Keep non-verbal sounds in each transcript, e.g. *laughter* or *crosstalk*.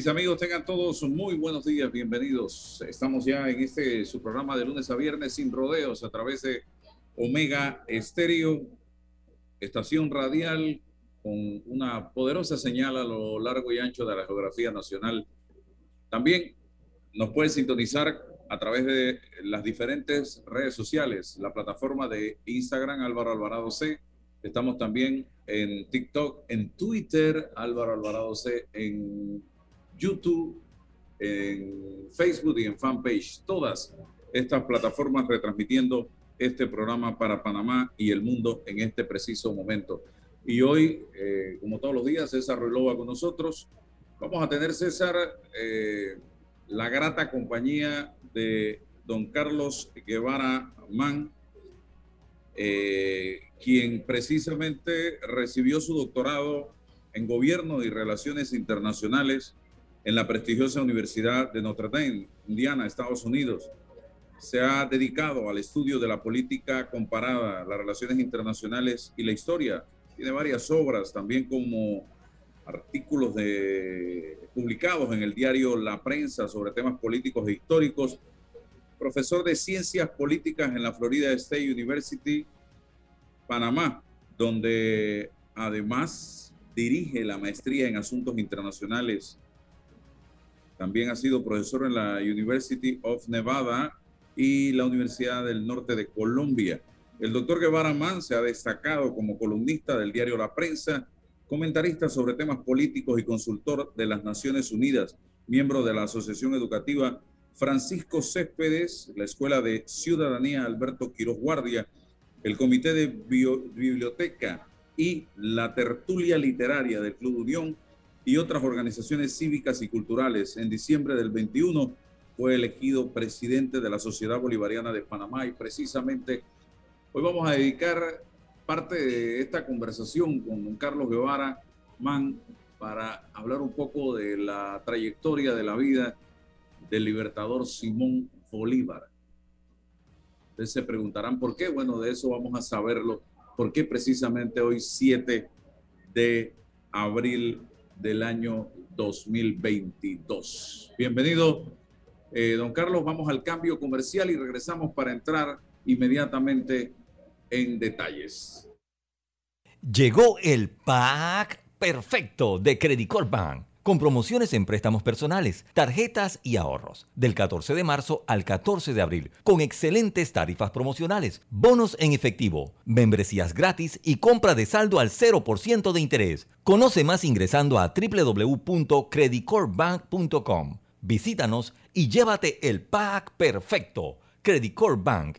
Mis amigos, tengan todos muy buenos días, bienvenidos. Estamos ya en este su programa de lunes a viernes sin rodeos a través de Omega Estéreo, estación radial con una poderosa señal a lo largo y ancho de la geografía nacional. También nos pueden sintonizar a través de las diferentes redes sociales, la plataforma de Instagram Álvaro Alvarado C. Estamos también en TikTok, en Twitter Álvaro Alvarado C, YouTube, en Facebook y en fanpage. Todas estas plataformas retransmitiendo este programa para Panamá y el mundo en este preciso momento. Y hoy, eh, como todos los días, César Ruilova con nosotros. Vamos a tener, César, eh, la grata compañía de don Carlos Guevara Man, eh, quien precisamente recibió su doctorado en Gobierno y Relaciones Internacionales en la prestigiosa Universidad de Notre Dame, Indiana, Estados Unidos. Se ha dedicado al estudio de la política comparada, las relaciones internacionales y la historia. Tiene varias obras, también como artículos de, publicados en el diario La Prensa sobre temas políticos e históricos. Profesor de Ciencias Políticas en la Florida State University, Panamá, donde además dirige la maestría en asuntos internacionales también ha sido profesor en la University of Nevada y la Universidad del Norte de Colombia. El doctor Guevara Man se ha destacado como columnista del diario La Prensa, comentarista sobre temas políticos y consultor de las Naciones Unidas, miembro de la Asociación Educativa Francisco Céspedes, la Escuela de Ciudadanía Alberto Quiroz Guardia, el Comité de Biblioteca y la Tertulia Literaria del Club Unión y otras organizaciones cívicas y culturales. En diciembre del 21 fue elegido presidente de la Sociedad Bolivariana de Panamá y precisamente hoy vamos a dedicar parte de esta conversación con don Carlos Guevara Man para hablar un poco de la trayectoria de la vida del libertador Simón Bolívar. Ustedes se preguntarán por qué. Bueno, de eso vamos a saberlo. ¿Por qué precisamente hoy 7 de abril del año 2022. Bienvenido, eh, don Carlos. Vamos al cambio comercial y regresamos para entrar inmediatamente en detalles. Llegó el pack perfecto de Credit Corp Bank con promociones en préstamos personales, tarjetas y ahorros, del 14 de marzo al 14 de abril, con excelentes tarifas promocionales, bonos en efectivo, membresías gratis y compra de saldo al 0% de interés. Conoce más ingresando a www.creditcorpbank.com. Visítanos y llévate el pack perfecto. Credit Corp Bank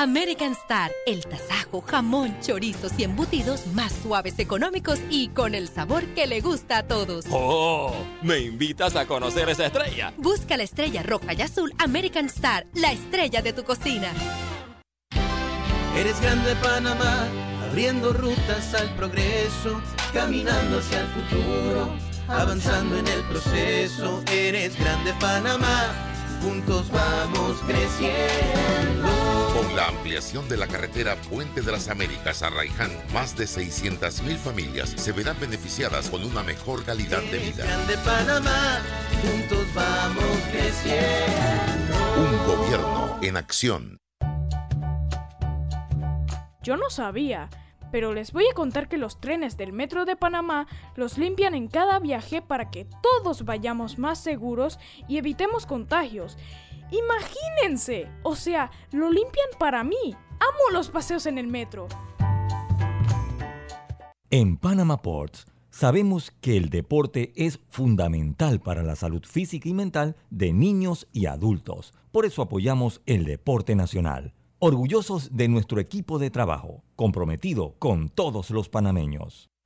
American Star, el tasajo, jamón, chorizos y embutidos más suaves, económicos y con el sabor que le gusta a todos. ¡Oh! ¿Me invitas a conocer esa estrella? Busca la estrella roja y azul American Star, la estrella de tu cocina. Eres grande Panamá, abriendo rutas al progreso, caminando hacia el futuro, avanzando en el proceso. Eres grande Panamá, juntos vamos creciendo. Ampliación de la carretera Puente de las Américas a Raiján, más de 600.000 familias se verán beneficiadas con una mejor calidad de vida. grande Panamá, juntos vamos creciendo. Un gobierno en acción. Yo no sabía, pero les voy a contar que los trenes del Metro de Panamá los limpian en cada viaje para que todos vayamos más seguros y evitemos contagios. Imagínense, o sea, lo limpian para mí. Amo los paseos en el metro. En Panama Ports sabemos que el deporte es fundamental para la salud física y mental de niños y adultos. Por eso apoyamos el deporte nacional. Orgullosos de nuestro equipo de trabajo, comprometido con todos los panameños.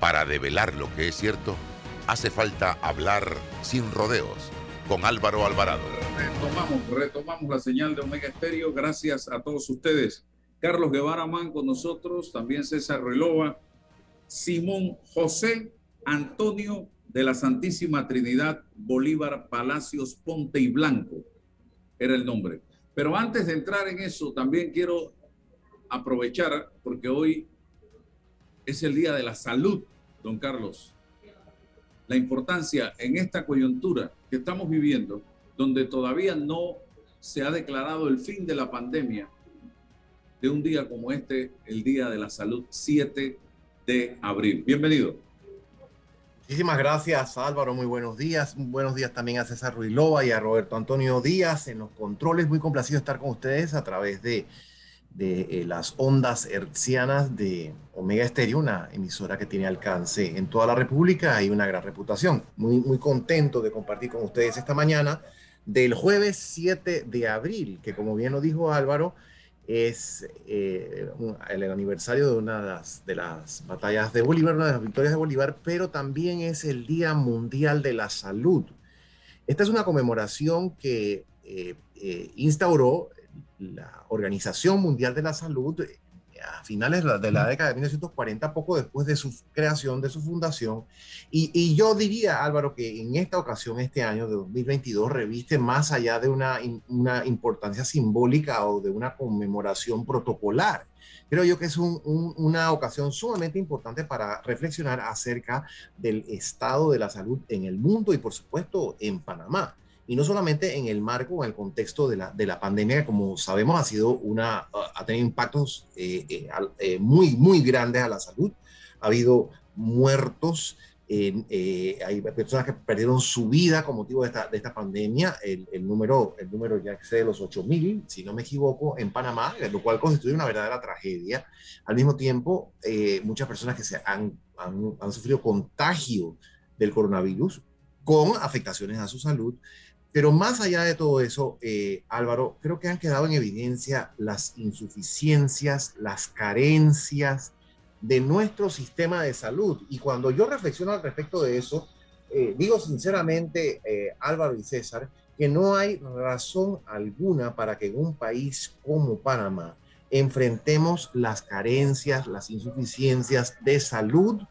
Para develar lo que es cierto, hace falta hablar sin rodeos con Álvaro Alvarado. Retomamos, la señal de Omega Estéreo. Gracias a todos ustedes. Carlos Guevara Man con nosotros, también César Relova, Simón José Antonio de la Santísima Trinidad Bolívar Palacios Ponte y Blanco. Era el nombre. Pero antes de entrar en eso, también quiero aprovechar, porque hoy es el Día de la Salud, don Carlos. La importancia en esta coyuntura que estamos viviendo, donde todavía no se ha declarado el fin de la pandemia, de un día como este, el Día de la Salud, 7 de abril. Bienvenido. Muchísimas gracias Álvaro, muy buenos días. Buenos días también a César Ruilova y a Roberto Antonio Díaz en los controles. Muy complacido estar con ustedes a través de de eh, las ondas hertzianas de Omega Estéreo, una emisora que tiene alcance en toda la República y una gran reputación. Muy, muy contento de compartir con ustedes esta mañana del jueves 7 de abril, que como bien lo dijo Álvaro, es eh, el aniversario de una de las, de las, batallas de Bolívar, una de las victorias de Bolívar, pero también es el Día Mundial de la Salud. Esta es una conmemoración que eh, instauró la Organización Mundial de la Salud eh, a finales de la, década de 1940, poco después de su creación, de su fundación. Y, yo diría, Álvaro, que en esta ocasión, este año de 2022, reviste más allá de una, una importancia simbólica o de una conmemoración protocolar. Creo yo que es una ocasión sumamente importante para reflexionar acerca del estado de la salud en el mundo y, por supuesto, en Panamá y no solamente en el marco o en el contexto de la, de la pandemia, como sabemos, ha, sido una, ha tenido impactos eh, eh, eh, muy, muy grandes a la salud. Ha habido muertos, hay personas que perdieron su vida con motivo de esta, de esta pandemia. El, el, número, el número ya excede los 8.000, si no me equivoco, en Panamá, lo cual constituye una verdadera tragedia. Al mismo tiempo, muchas personas que se han, han, han sufrido contagio del coronavirus con afectaciones a su salud pero más allá de todo eso, eh, Álvaro, creo que han quedado en evidencia las insuficiencias, las carencias de nuestro sistema de salud. Y cuando yo reflexiono al respecto de eso, eh, digo sinceramente, eh, Álvaro y César, que no hay razón alguna para que en un país como Panamá enfrentemos las carencias, las insuficiencias de salud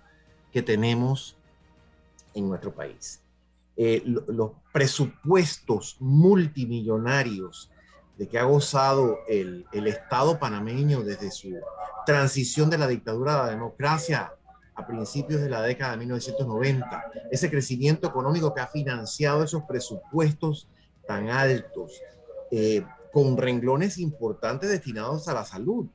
que tenemos en nuestro país. Eh, los presupuestos multimillonarios de que ha gozado el, el, Estado panameño desde su transición de la dictadura a la democracia a principios de la década de 1990, ese crecimiento económico que ha financiado esos presupuestos tan altos, eh, con renglones importantes destinados a la salud,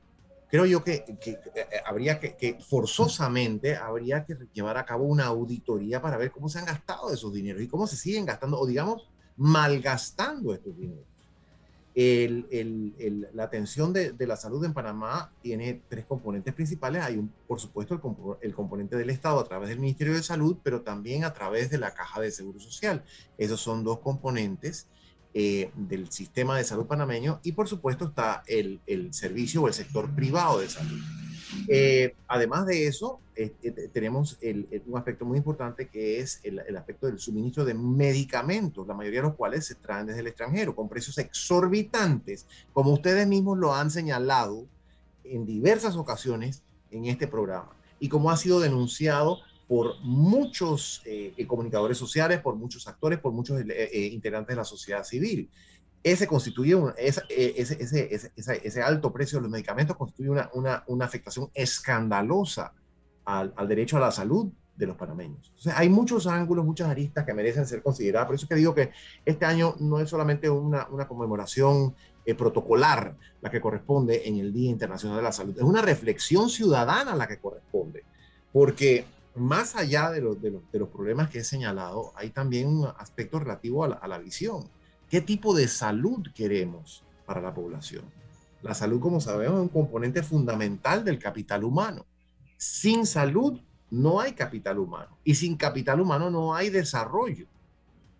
creo yo que, eh, eh, habría que, forzosamente habría que llevar a cabo una auditoría para ver cómo se han gastado esos dineros y cómo se siguen gastando o digamos malgastando estos dineros. la atención de, la salud en Panamá tiene tres componentes principales. Hay, un, por supuesto, el, componente del Estado a través del Ministerio de Salud, pero también a través de la Caja de Seguro Social. Esos son dos componentes eh, del sistema de salud panameño y por supuesto está el, el servicio o el sector privado de salud. Eh, además de eso, eh, tenemos un aspecto muy importante que es el, el, aspecto del suministro de medicamentos, la mayoría de los cuales se traen desde el extranjero con precios exorbitantes, como ustedes mismos lo han señalado en diversas ocasiones en este programa y como ha sido denunciado por muchos eh, eh, comunicadores sociales, por muchos actores, por muchos eh, integrantes de la sociedad civil. Ese constituye ese, ese, ese, alto precio de los medicamentos constituye una, una, una afectación escandalosa al, al, derecho a la salud de los panameños. Entonces, hay muchos ángulos, muchas aristas que merecen ser consideradas. Por eso es que digo que este año no es solamente una, una conmemoración protocolar la que corresponde en el Día Internacional de la Salud, es una reflexión ciudadana la que corresponde, porque más allá de, los, de, los, problemas que he señalado, hay también un aspecto relativo a la, a la visión. ¿Qué tipo de salud queremos para la población? La salud, como sabemos, es un componente fundamental del capital humano. Sin salud no hay capital humano y sin capital humano no hay desarrollo.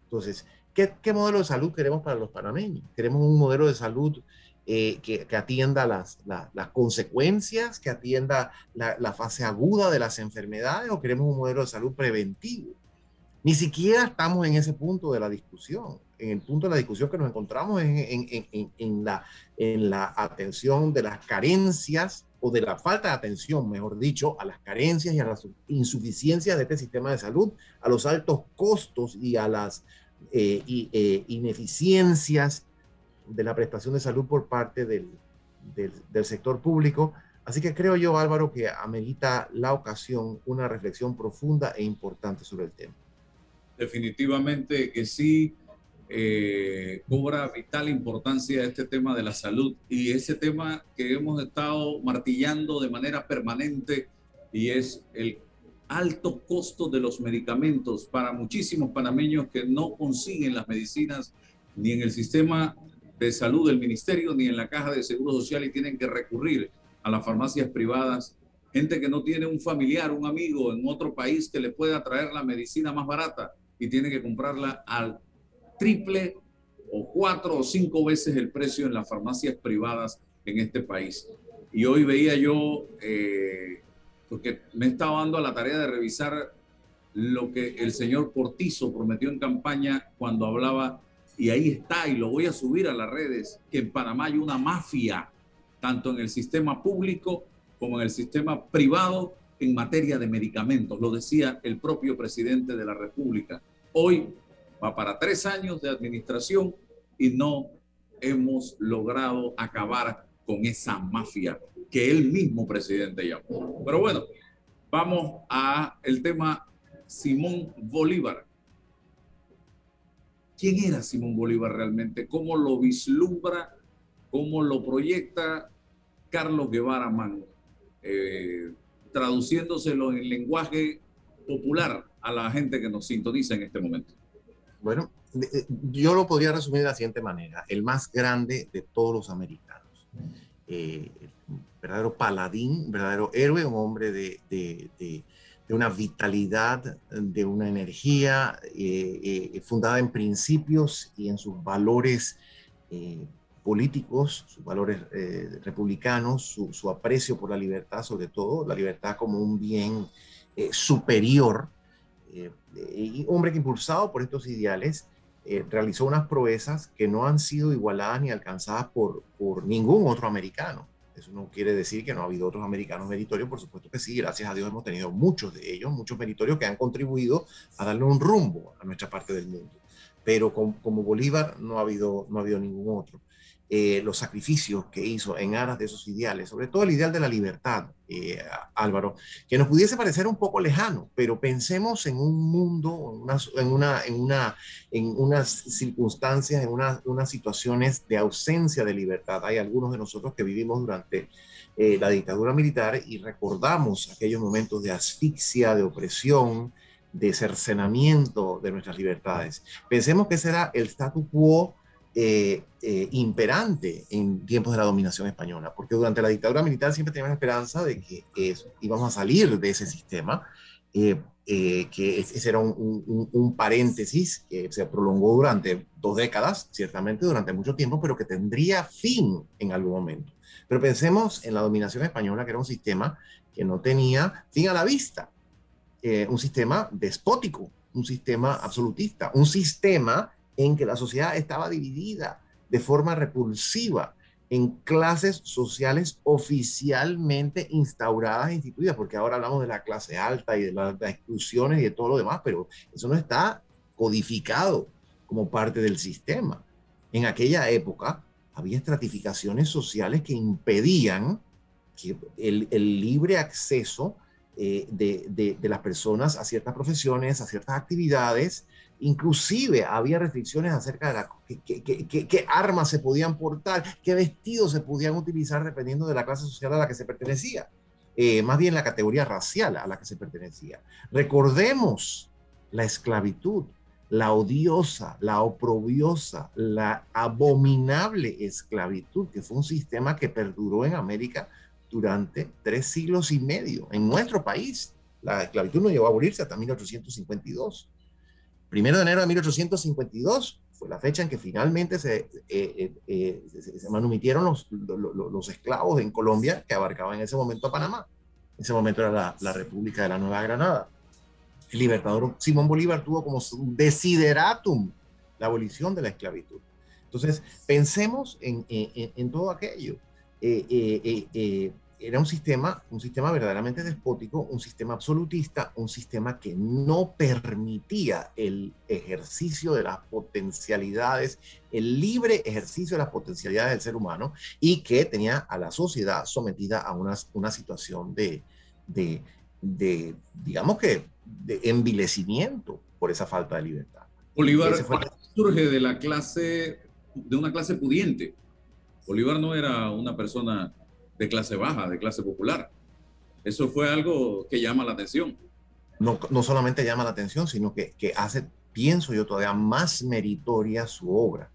Entonces, ¿qué, qué modelo de salud queremos para los panameños? Queremos un modelo de salud eh, que, que, atienda las, las consecuencias, que atienda la, la, fase aguda de las enfermedades o queremos un modelo de salud preventivo. Ni siquiera estamos en ese punto de la discusión. En el punto de la discusión que nos encontramos en, en, en, en la, en la atención de las carencias o de la falta de atención, mejor dicho, a las carencias y a las insuficiencias de este sistema de salud, a los altos costos y a las eh, y, eh, ineficiencias de la prestación de salud por parte del, del, sector público. Así que creo yo, Álvaro, que amerita la ocasión una reflexión profunda e importante sobre el tema. Definitivamente que sí eh, cobra vital importancia este tema de la salud y ese tema que hemos estado martillando de manera permanente y es el alto costo de los medicamentos para muchísimos panameños que no consiguen las medicinas ni en el sistema de salud del ministerio ni en la caja de seguro social y tienen que recurrir a las farmacias privadas. Gente que no tiene un familiar, un amigo en otro país que le pueda traer la medicina más barata y tiene que comprarla al triple o cuatro o cinco veces el precio en las farmacias privadas en este país. Y hoy veía yo, eh, porque me estaba dando a la tarea de revisar lo que el señor Cortizo prometió en campaña cuando hablaba, y ahí está, y lo voy a subir a las redes, que en Panamá hay una mafia, tanto en el sistema público como en el sistema privado, en materia de medicamentos. Lo decía el propio presidente de la República. Hoy va para tres años de administración y no hemos logrado acabar con esa mafia que el mismo presidente llamó. Pero bueno, vamos a el tema Simón Bolívar. ¿Quién era Simón Bolívar realmente? ¿Cómo lo vislumbra? ¿Cómo lo proyecta Carlos Guevara Mango? Eh, traduciéndoselo en lenguaje popular a la gente que nos sintoniza en este momento. Bueno, eh, yo lo podría resumir de la siguiente manera. El más grande de todos los americanos. Eh, verdadero paladín, verdadero héroe, un hombre de, de una vitalidad, de una energía eh, eh, fundada en principios y en sus valores eh, políticos, sus valores republicanos, su, aprecio por la libertad, sobre todo, la libertad como un bien superior y hombre que impulsado por estos ideales realizó unas proezas que no han sido igualadas ni alcanzadas por, por ningún otro americano. Eso no quiere decir que no ha habido otros americanos meritorios, por supuesto que sí, gracias a Dios hemos tenido muchos de ellos, muchos meritorios que han contribuido a darle un rumbo a nuestra parte del mundo. Pero como, Bolívar no ha, habido, no ha habido ningún otro eh, los sacrificios que hizo en aras de esos ideales, sobre todo el ideal de la libertad, eh, Álvaro, que nos pudiese parecer un poco lejano, pero pensemos en un mundo, en, una, en, una, en, una, en unas circunstancias, en una, unas situaciones de ausencia de libertad. Hay algunos de nosotros que vivimos durante eh, la dictadura militar y recordamos aquellos momentos de asfixia, de opresión, de cercenamiento de nuestras libertades. Pensemos que ese era el statu quo eh, eh, imperante en tiempos de la dominación española, porque durante la dictadura militar siempre teníamos la esperanza de que eh, íbamos a salir de ese sistema, eh, que ese era un, un, un, paréntesis que se prolongó durante dos décadas, ciertamente durante mucho tiempo, pero que tendría fin en algún momento. Pero pensemos en la dominación española, que era un sistema que no tenía fin a la vista, un sistema despótico, un sistema absolutista, un sistema en que la sociedad estaba dividida de forma repulsiva en clases sociales oficialmente instauradas e instituidas, porque ahora hablamos de la clase alta y de las, exclusiones y de todo lo demás, pero eso no está codificado como parte del sistema. En aquella época había estratificaciones sociales que impedían que el, libre acceso eh, de, de, las personas a ciertas profesiones, a ciertas actividades, Inclusive había restricciones acerca de qué, qué, armas se podían portar, qué vestidos se podían utilizar dependiendo de la clase social a la que se pertenecía. eh, más bien la categoría racial a la que se pertenecía. Recordemos la esclavitud, la odiosa, la oprobiosa, la abominable esclavitud, que fue un sistema que perduró en América durante tres siglos y medio. En nuestro país, la esclavitud no llegó a abolirse hasta 1852. Primero de enero de 1852 fue la fecha en que finalmente se, eh, eh, eh, manumitieron los, esclavos en Colombia, que abarcaban en ese momento a Panamá. En ese momento era la, República de la Nueva Granada. El libertador Simón Bolívar tuvo como su desideratum la abolición de la esclavitud. Entonces, pensemos en, todo aquello. Eh, era un sistema, un sistema verdaderamente despótico, un sistema absolutista, un sistema que no permitía el ejercicio de las potencialidades, el libre ejercicio de las potencialidades del ser humano y que tenía a la sociedad sometida a una, una situación de, de, de, digamos que, de envilecimiento por esa falta de libertad. Bolívar surge de la clase, de una clase pudiente. Bolívar no era una persona de clase baja, de clase popular. Eso fue algo que llama la atención. No, no solamente llama la atención, sino que, que hace, pienso yo, todavía más meritoria su obra,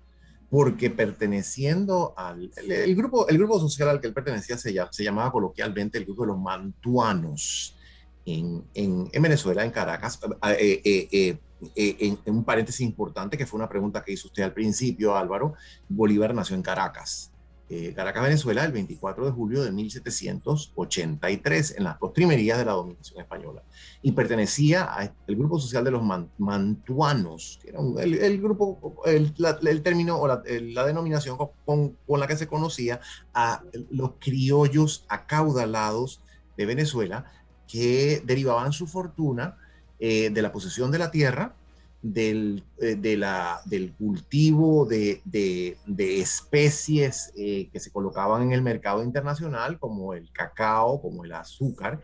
porque perteneciendo al el, grupo, el grupo social al que él pertenecía se, se llamaba coloquialmente el grupo de los mantuanos en, en, en Venezuela, en Caracas. Eh, eh, eh, en, en un paréntesis importante, que fue una pregunta que hizo usted al principio, Álvaro, Bolívar nació en Caracas eh, Caracas, Venezuela, el 24 de julio de 1783, en las postrimerías de la dominación española. Y pertenecía al grupo social de los mantuanos, que era el, grupo, el, término o la, denominación con, con, la que se conocía a los criollos acaudalados de Venezuela que derivaban su fortuna eh, de la posesión de la tierra del, eh, del cultivo de, de, especies eh, que se colocaban en el mercado internacional, como el cacao, como el azúcar,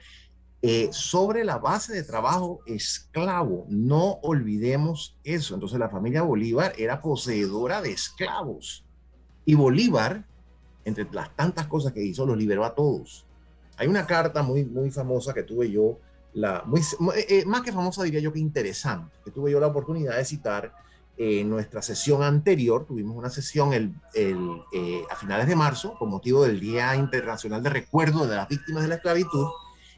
eh, sobre la base de trabajo esclavo. No olvidemos eso. Entonces la familia Bolívar era poseedora de esclavos. Y Bolívar, entre las tantas cosas que hizo, los liberó a todos. Hay una carta muy, muy famosa que tuve yo la, eh, eh, más que famosa diría yo que interesante, que tuve yo la oportunidad de citar en nuestra sesión anterior, tuvimos una sesión el, el, eh, a finales de marzo con motivo del Día Internacional de Recuerdo de las Víctimas de la Esclavitud,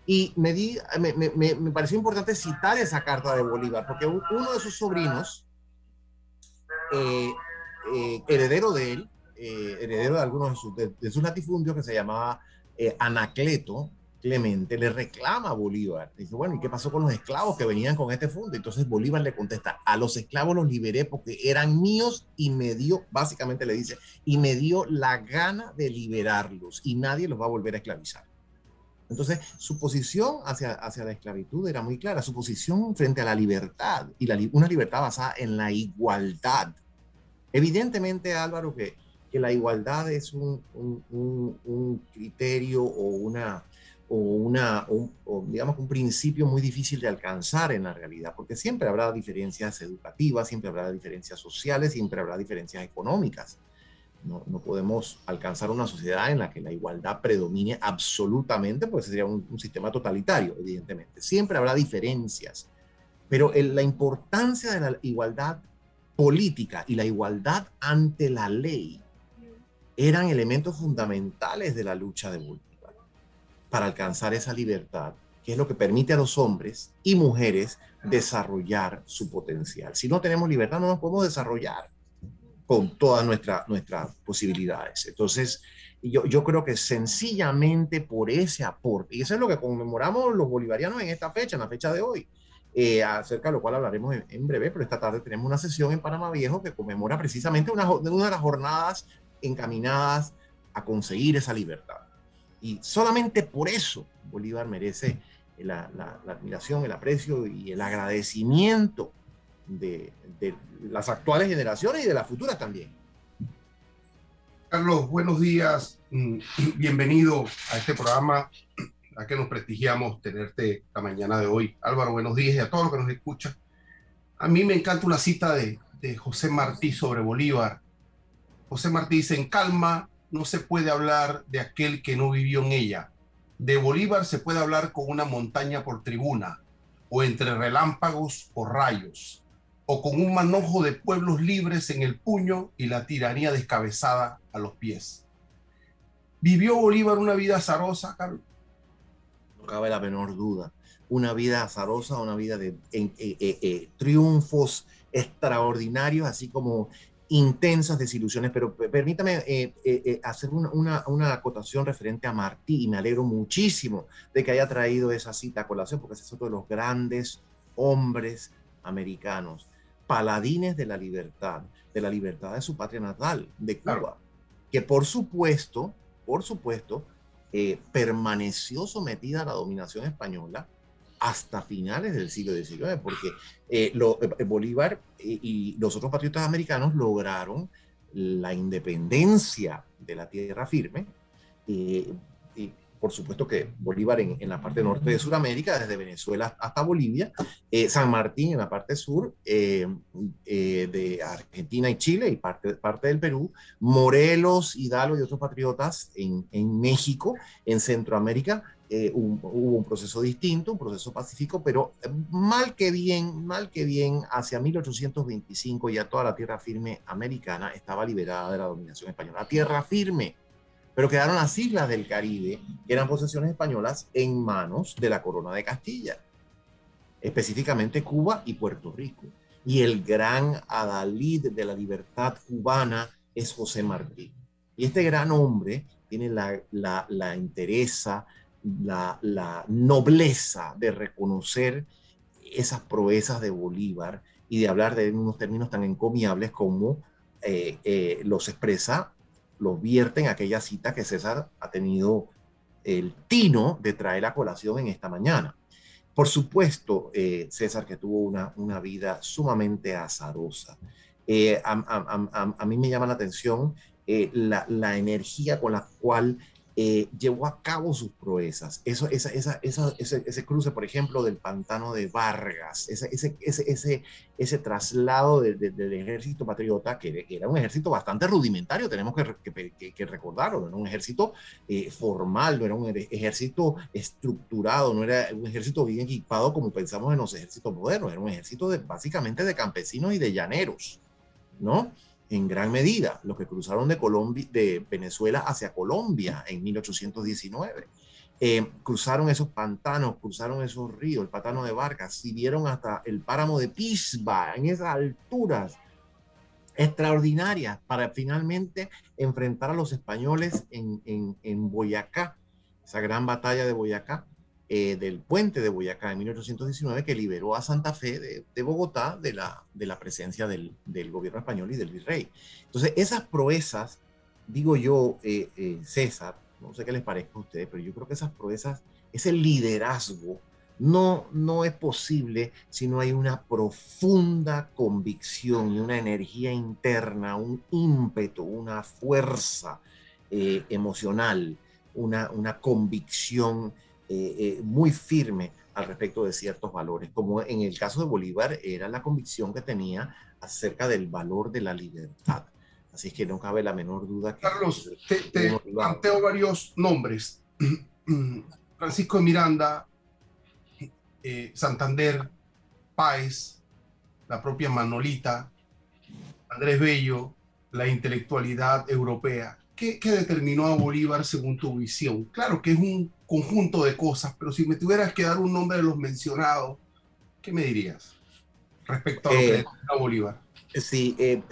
y me, di, me, me, me, pareció importante citar esa carta de Bolívar, porque uno de sus sobrinos, heredero de él, heredero de algunos de sus, de, de sus latifundios, que se llamaba Anacleto, Clemente le reclama a Bolívar. Dice, bueno, ¿y qué pasó con los esclavos que venían con este fondo? Entonces Bolívar le contesta, a los esclavos los liberé porque eran míos y me dio, básicamente le dice, y me dio la gana de liberarlos y nadie los va a volver a esclavizar. Entonces, su posición hacia, hacia la esclavitud era muy clara, su posición frente a la libertad y la, una libertad basada en la igualdad. Evidentemente, Álvaro, que, que la igualdad es un, un criterio o una, o, una, digamos, un principio muy difícil de alcanzar en la realidad, porque siempre habrá diferencias educativas, siempre habrá diferencias sociales, siempre habrá diferencias económicas. No, no podemos alcanzar una sociedad en la que la igualdad predomine absolutamente, pues sería un, un sistema totalitario, evidentemente. Siempre habrá diferencias, pero el, la importancia de la igualdad política y la igualdad ante la ley eran elementos fundamentales de la lucha de Bolívar para alcanzar esa libertad, que es lo que permite a los hombres y mujeres desarrollar su potencial. Si no tenemos libertad, no nos podemos desarrollar con todas nuestra, nuestras posibilidades. Entonces, yo, yo creo que sencillamente por ese aporte, y eso es lo que conmemoramos los bolivarianos en esta fecha, en la fecha de hoy, eh, acerca de lo cual hablaremos en, breve, pero esta tarde tenemos una sesión en Panamá Viejo que conmemora precisamente una, una de las jornadas encaminadas a conseguir esa libertad. Y solamente por eso Bolívar merece la, admiración, el aprecio y el agradecimiento de, las actuales generaciones y de las futuras también. Carlos, buenos días. Mm, *clears throat* bienvenido a este programa, a que nos prestigiamos tenerte la mañana de hoy. Álvaro, buenos días y a todos los que nos escuchan. A mí me encanta una cita de, de José Martí sobre Bolívar. José Martí dice, en calma no se puede hablar de aquel que no vivió en ella. De Bolívar se puede hablar con una montaña por tribuna, o entre relámpagos o rayos, o con un manojo de pueblos libres en el puño y la tiranía descabezada a los pies. ¿Vivió Bolívar una vida azarosa, Carlos? No cabe la menor duda. Una vida azarosa, una vida de eh, eh, eh, triunfos extraordinarios, así como intensas desilusiones, pero permítame hacer una, una, acotación referente a Martí y me alegro muchísimo de que haya traído esa cita a colación, porque es otro de los grandes hombres americanos, paladines de la libertad, de la libertad de su patria natal, de Cuba, que por supuesto por supuesto, eh, permaneció sometida a la dominación española hasta finales del siglo XIX, porque eh, eh, Bolívar y los otros patriotas americanos lograron la independencia de la tierra firme por supuesto que Bolívar en, la parte norte de Sudamérica, desde Venezuela hasta Bolivia, eh, San Martín en la parte sur eh, eh, de Argentina y Chile y parte, parte del Perú, Morelos, Hidalgo y otros patriotas en, en México, en Centroamérica, hubo un proceso distinto, un proceso pacífico, pero mal que bien, mal que bien, hacia 1825 ya toda la tierra firme americana estaba liberada de la dominación española. Tierra firme, pero quedaron las islas del Caribe, que eran posesiones españolas, en manos de la corona de Castilla, específicamente Cuba y Puerto Rico. Y el gran adalid de la libertad cubana es José Martí. Y este gran hombre tiene la, la, la interesa, la, nobleza de reconocer esas proezas de Bolívar y de hablar de unos términos tan encomiables como eh, eh, los expresa lo vierte en aquella cita que César ha tenido el tino de traer la colación en esta mañana. Por supuesto, eh, César, que tuvo una, una vida sumamente azarosa. Eh, a, mí me llama la atención la, la, energía con la cual eh, llevó a cabo sus proezas. Eso, esa, esa, ese, ese, cruce, por ejemplo, del pantano de Vargas, ese, ese, ese, traslado del ejército patriota, que era un ejército bastante rudimentario, tenemos que, que, recordarlo, no era un ejército eh, formal, no era un ejército estructurado, no era un ejército bien equipado como pensamos en los ejércitos modernos, era un ejército de, básicamente de campesinos y de llaneros, ¿no? En gran medida los que cruzaron de, Colombia, de Venezuela hacia Colombia en 1819. Eh, cruzaron esos pantanos, cruzaron esos ríos, el pantano de Vargas, siguieron hasta el páramo de Pisba, en esas alturas extraordinarias, para finalmente enfrentar a los españoles en, en Boyacá, esa gran batalla de Boyacá, eh, del puente de Boyacá en 1819 que liberó a Santa Fe de, Bogotá de la, de la presencia del, del, gobierno español y del virrey. Entonces, esas proezas, digo yo, eh, eh, César, no sé qué les parezca a ustedes, pero yo creo que esas proezas, ese liderazgo, no, no es posible si no hay una profunda convicción y una energía interna, un ímpetu, una fuerza emocional, una, una convicción eh, eh, muy firme al respecto de ciertos valores, como en el caso de Bolívar era la convicción que tenía acerca del valor de la libertad. Así que no cabe la menor duda. Que Carlos, te, te planteo varios nombres. *clears throat* Francisco de Miranda, eh, Santander, Páez, la propia Manolita, Andrés Bello, la intelectualidad europea. ¿Qué, ¿Qué, determinó a Bolívar según tu visión? Claro que es un conjunto de cosas, pero si me tuvieras que dar un nombre de los mencionados, ¿qué me dirías respecto a lo que eh, Bolívar? Sí, eh,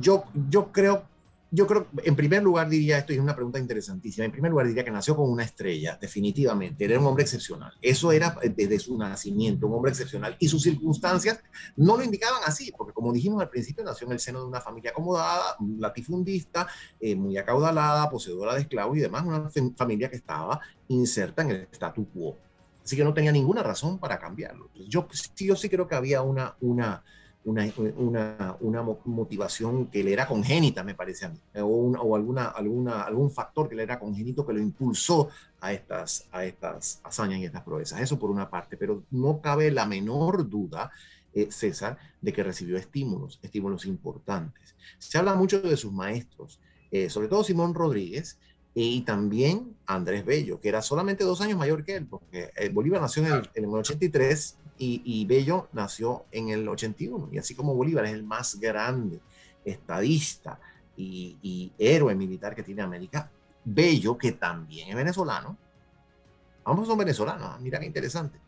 yo, yo creo yo creo, en primer lugar diría, esto es una pregunta interesantísima, en primer lugar diría que nació con una estrella, definitivamente, era un hombre excepcional. Eso era desde su nacimiento, un hombre excepcional. Y sus circunstancias no lo indicaban así, porque como dijimos al principio, nació en el seno de una familia acomodada, latifundista, eh, muy acaudalada, poseedora de esclavos y demás, una familia que estaba inserta en el statu quo. Así que no tenía ninguna razón para cambiarlo. Yo, yo sí creo que había una... una una, una, una, motivación que le era congénita, me parece a mí, o, o, alguna, alguna, algún factor que le era congénito que lo impulsó a estas, a estas hazañas y estas proezas. Eso por una parte, pero no cabe la menor duda, eh, César, de que recibió estímulos, estímulos importantes. Se habla mucho de sus maestros, eh, sobre todo Simón Rodríguez, y también Andrés Bello, que era solamente dos años mayor que él, porque eh, Bolívar nació en el, en el 83 y, y, Bello nació en el 81. Y así como Bolívar es el más grande estadista y, y héroe militar que tiene América, Bello, que también es venezolano, ambos son venezolanos, ¿ah? mira qué interesante,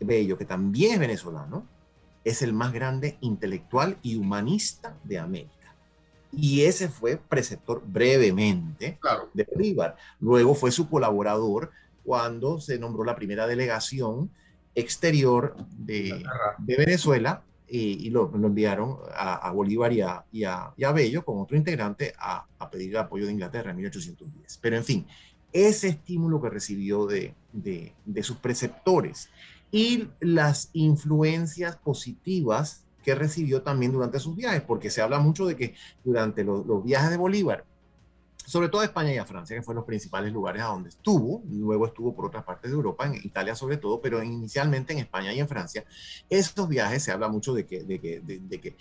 Bello, que también es venezolano, es el más grande intelectual y humanista de América. Y ese fue preceptor brevemente de Bolívar. Luego fue su colaborador cuando se nombró la primera delegación exterior de, de Venezuela y, y lo, lo, enviaron a, a Bolívar y a, y, a, y a, Bello con otro integrante a, a, pedir el apoyo de Inglaterra en 1810. Pero en fin, ese estímulo que recibió de, de, de sus preceptores y las influencias positivas que recibió también durante sus viajes, porque se habla mucho de que durante los, los viajes de Bolívar, sobre todo a España y a Francia, que fueron los principales lugares a donde estuvo, luego estuvo por otras partes de Europa, en Italia sobre todo, pero inicialmente en España y en Francia, estos viajes se habla mucho de que, de que, de, de que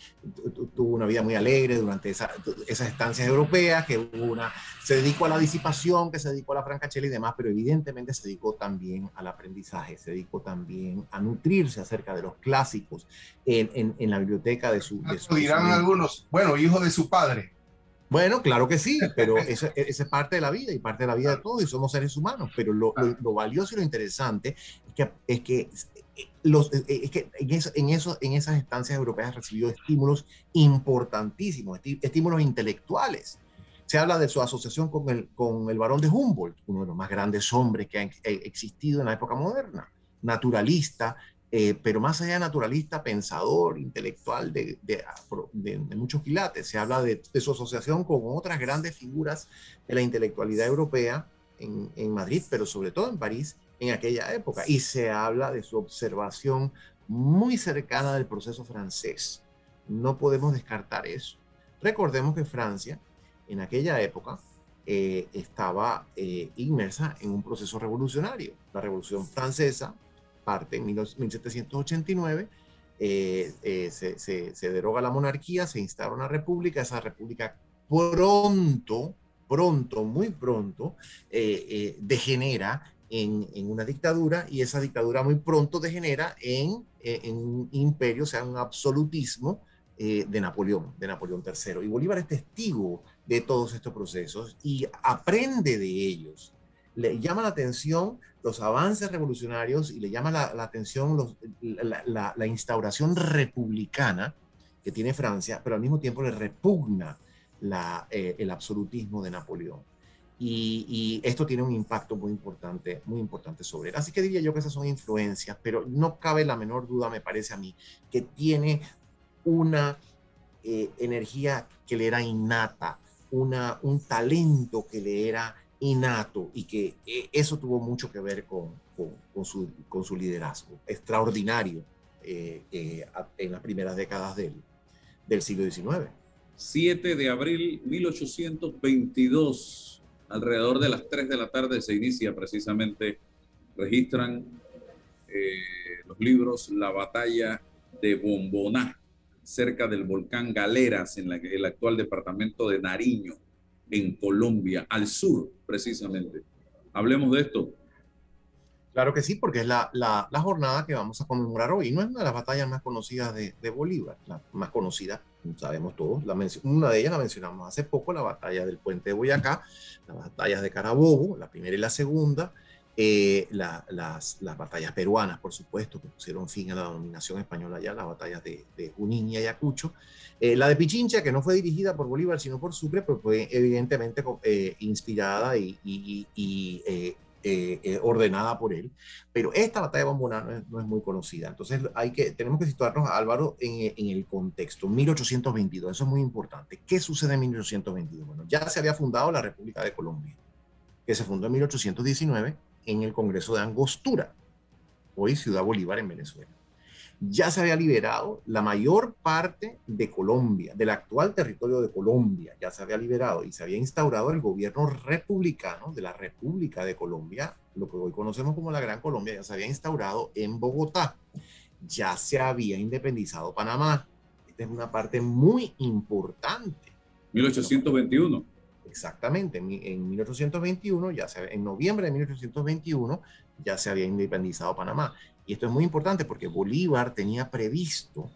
tuvo una vida muy alegre durante esa, esas estancias europeas, que una, se dedicó a la disipación, que se dedicó a la francachela y demás, pero evidentemente se dedicó también al aprendizaje, se dedicó también a nutrirse acerca de los clásicos en, en, en la biblioteca de su... De su dirán su algunos, bueno, hijo de su padre. Bueno, claro que sí, *laughs* pero eso, eso, es parte de la vida y parte de la vida de todos y somos seres humanos. Pero lo, lo, lo valioso y lo interesante es que, es que, los, es que en, eso, en, eso, en esas estancias europeas recibió estímulos importantísimos, estímulos intelectuales. Se habla de su asociación con el, con el barón de Humboldt, uno de los más grandes hombres que han existido en la época moderna, naturalista, eh, pero más allá de naturalista, pensador, intelectual de, muchos quilates. Se habla de, su asociación con otras grandes figuras de la intelectualidad europea en, en, Madrid, pero sobre todo en París en aquella época. Y se habla de su observación muy cercana del proceso francés. No podemos descartar eso. Recordemos que Francia, en aquella época, eh, estaba eh, inmersa en un proceso revolucionario. La Revolución Francesa parte en 1789, eh, eh, se, se, deroga la monarquía, se instaura una república, esa república pronto, pronto, muy pronto, eh, eh degenera en, en, una dictadura y esa dictadura muy pronto degenera en, en un imperio, o sea, un absolutismo de Napoleón, de Napoleón III. Y Bolívar es testigo de todos estos procesos y aprende de ellos le llama la atención los avances revolucionarios y le llama la, atención la, instauración republicana que tiene Francia, pero al mismo tiempo le repugna eh, el absolutismo de Napoleón. Y, y, esto tiene un impacto muy importante, muy importante sobre él. Así que diría yo que esas son influencias, pero no cabe la menor duda, me parece a mí, que tiene una eh, energía que le era innata, una, un talento que le era innato y que eh, eso tuvo mucho que ver con, con, su, con su, liderazgo extraordinario eh, eh, en las primeras décadas del, del siglo XIX. 7 de abril 1822, alrededor de las 3 de la tarde se inicia precisamente, registran los libros La batalla de Bomboná, cerca del volcán Galeras, en el actual departamento de Nariño en Colombia, al sur precisamente. Hablemos de esto. Claro que sí, porque es la, la, jornada que vamos a conmemorar hoy. No es una de las batallas más conocidas de, de Bolívar, la más conocida, sabemos todos. La una de ellas la mencionamos hace poco, la batalla del puente de Boyacá, las batallas de Carabobo, la primera y la segunda, eh, la, las, las, batallas peruanas, por supuesto, que pusieron fin a la dominación española ya, las batallas de, de Junín y Ayacucho. Eh, la de Pichincha, que no fue dirigida por Bolívar, sino por Sucre, pero fue evidentemente eh, inspirada y, y, y eh, ordenada por él. Pero esta batalla de Bomboná no es, no es, muy conocida. Entonces hay que, tenemos que situarnos, Álvaro, en, en el contexto. 1822, eso es muy importante. ¿Qué sucede en 1822? Bueno, ya se había fundado la República de Colombia, que se fundó en 1819 en el Congreso de Angostura, hoy Ciudad Bolívar en Venezuela. Ya se había liberado la mayor parte de Colombia, del actual territorio de Colombia, ya se había liberado y se había instaurado el gobierno republicano de la República de Colombia, lo que hoy conocemos como la Gran Colombia, ya se había instaurado en Bogotá. Ya se había independizado Panamá. Esta es una parte muy importante. 1821 exactamente, en, en 1821, ya en noviembre de 1821, ya se había independizado Panamá. Y esto es muy importante porque Bolívar tenía previsto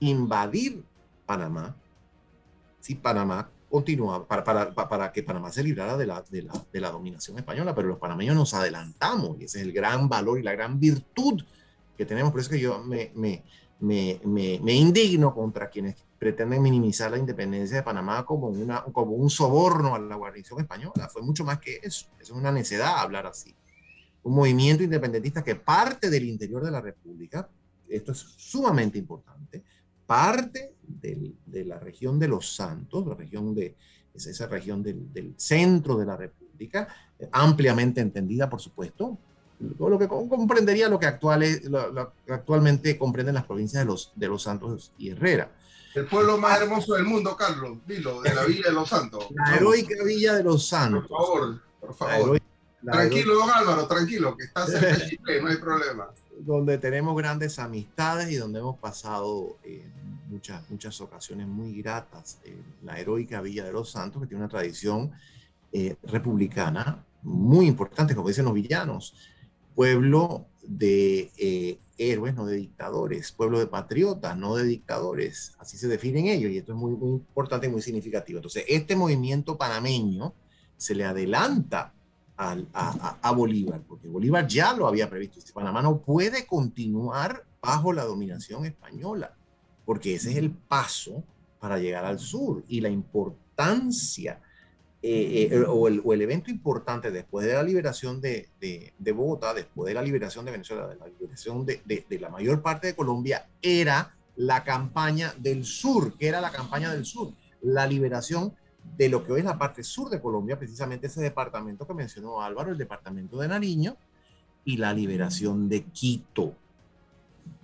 invadir Panamá si Panamá continuaba, para, para, para, que Panamá se librara de la, de, la, de la dominación española, pero los panameños nos adelantamos y ese es el gran valor y la gran virtud que tenemos. Por eso que yo me, me, me, me, indigno contra quienes pretenden minimizar la independencia de Panamá como, una, como un soborno a la guarnición española. Fue mucho más que eso. Es una necedad hablar así. Un movimiento independentista que parte del interior de la República, esto es sumamente importante, parte del, de la región de los Santos, la región de, es esa región del, del centro de la República, ampliamente entendida, por supuesto, lo que comprendería lo que, lo, actualmente comprenden las provincias de los, de los Santos y Herrera. El pueblo más hermoso del mundo, Carlos, dilo, de la Villa de los Santos. *laughs* La heroica Villa de los Santos. Por favor, por favor. tranquilo, don Álvaro, tranquilo, que está cerca de Chile, no hay problema. *laughs* Donde tenemos grandes amistades y donde hemos pasado eh, muchas, muchas ocasiones muy gratas. Eh, la heroica Villa de los Santos, que tiene una tradición eh, republicana muy importante, como dicen los villanos pueblo de eh, héroes, no de dictadores, pueblo de patriotas, no de dictadores, así se definen ellos, y esto es muy, muy importante y muy significativo. Entonces, este movimiento panameño se le adelanta al, a, a, Bolívar, porque Bolívar ya lo había previsto. Panamá no puede continuar bajo la dominación española, porque ese es el paso para llegar al sur y la importancia eh, eh, o, el, o, el, evento importante después de la liberación de, de, de, Bogotá, después de la liberación de Venezuela, de la liberación de, de, la mayor parte de Colombia, era la campaña del sur, que era la campaña del sur, la liberación de lo que hoy es la parte sur de Colombia, precisamente ese departamento que mencionó Álvaro, el departamento de Nariño, y la liberación de Quito.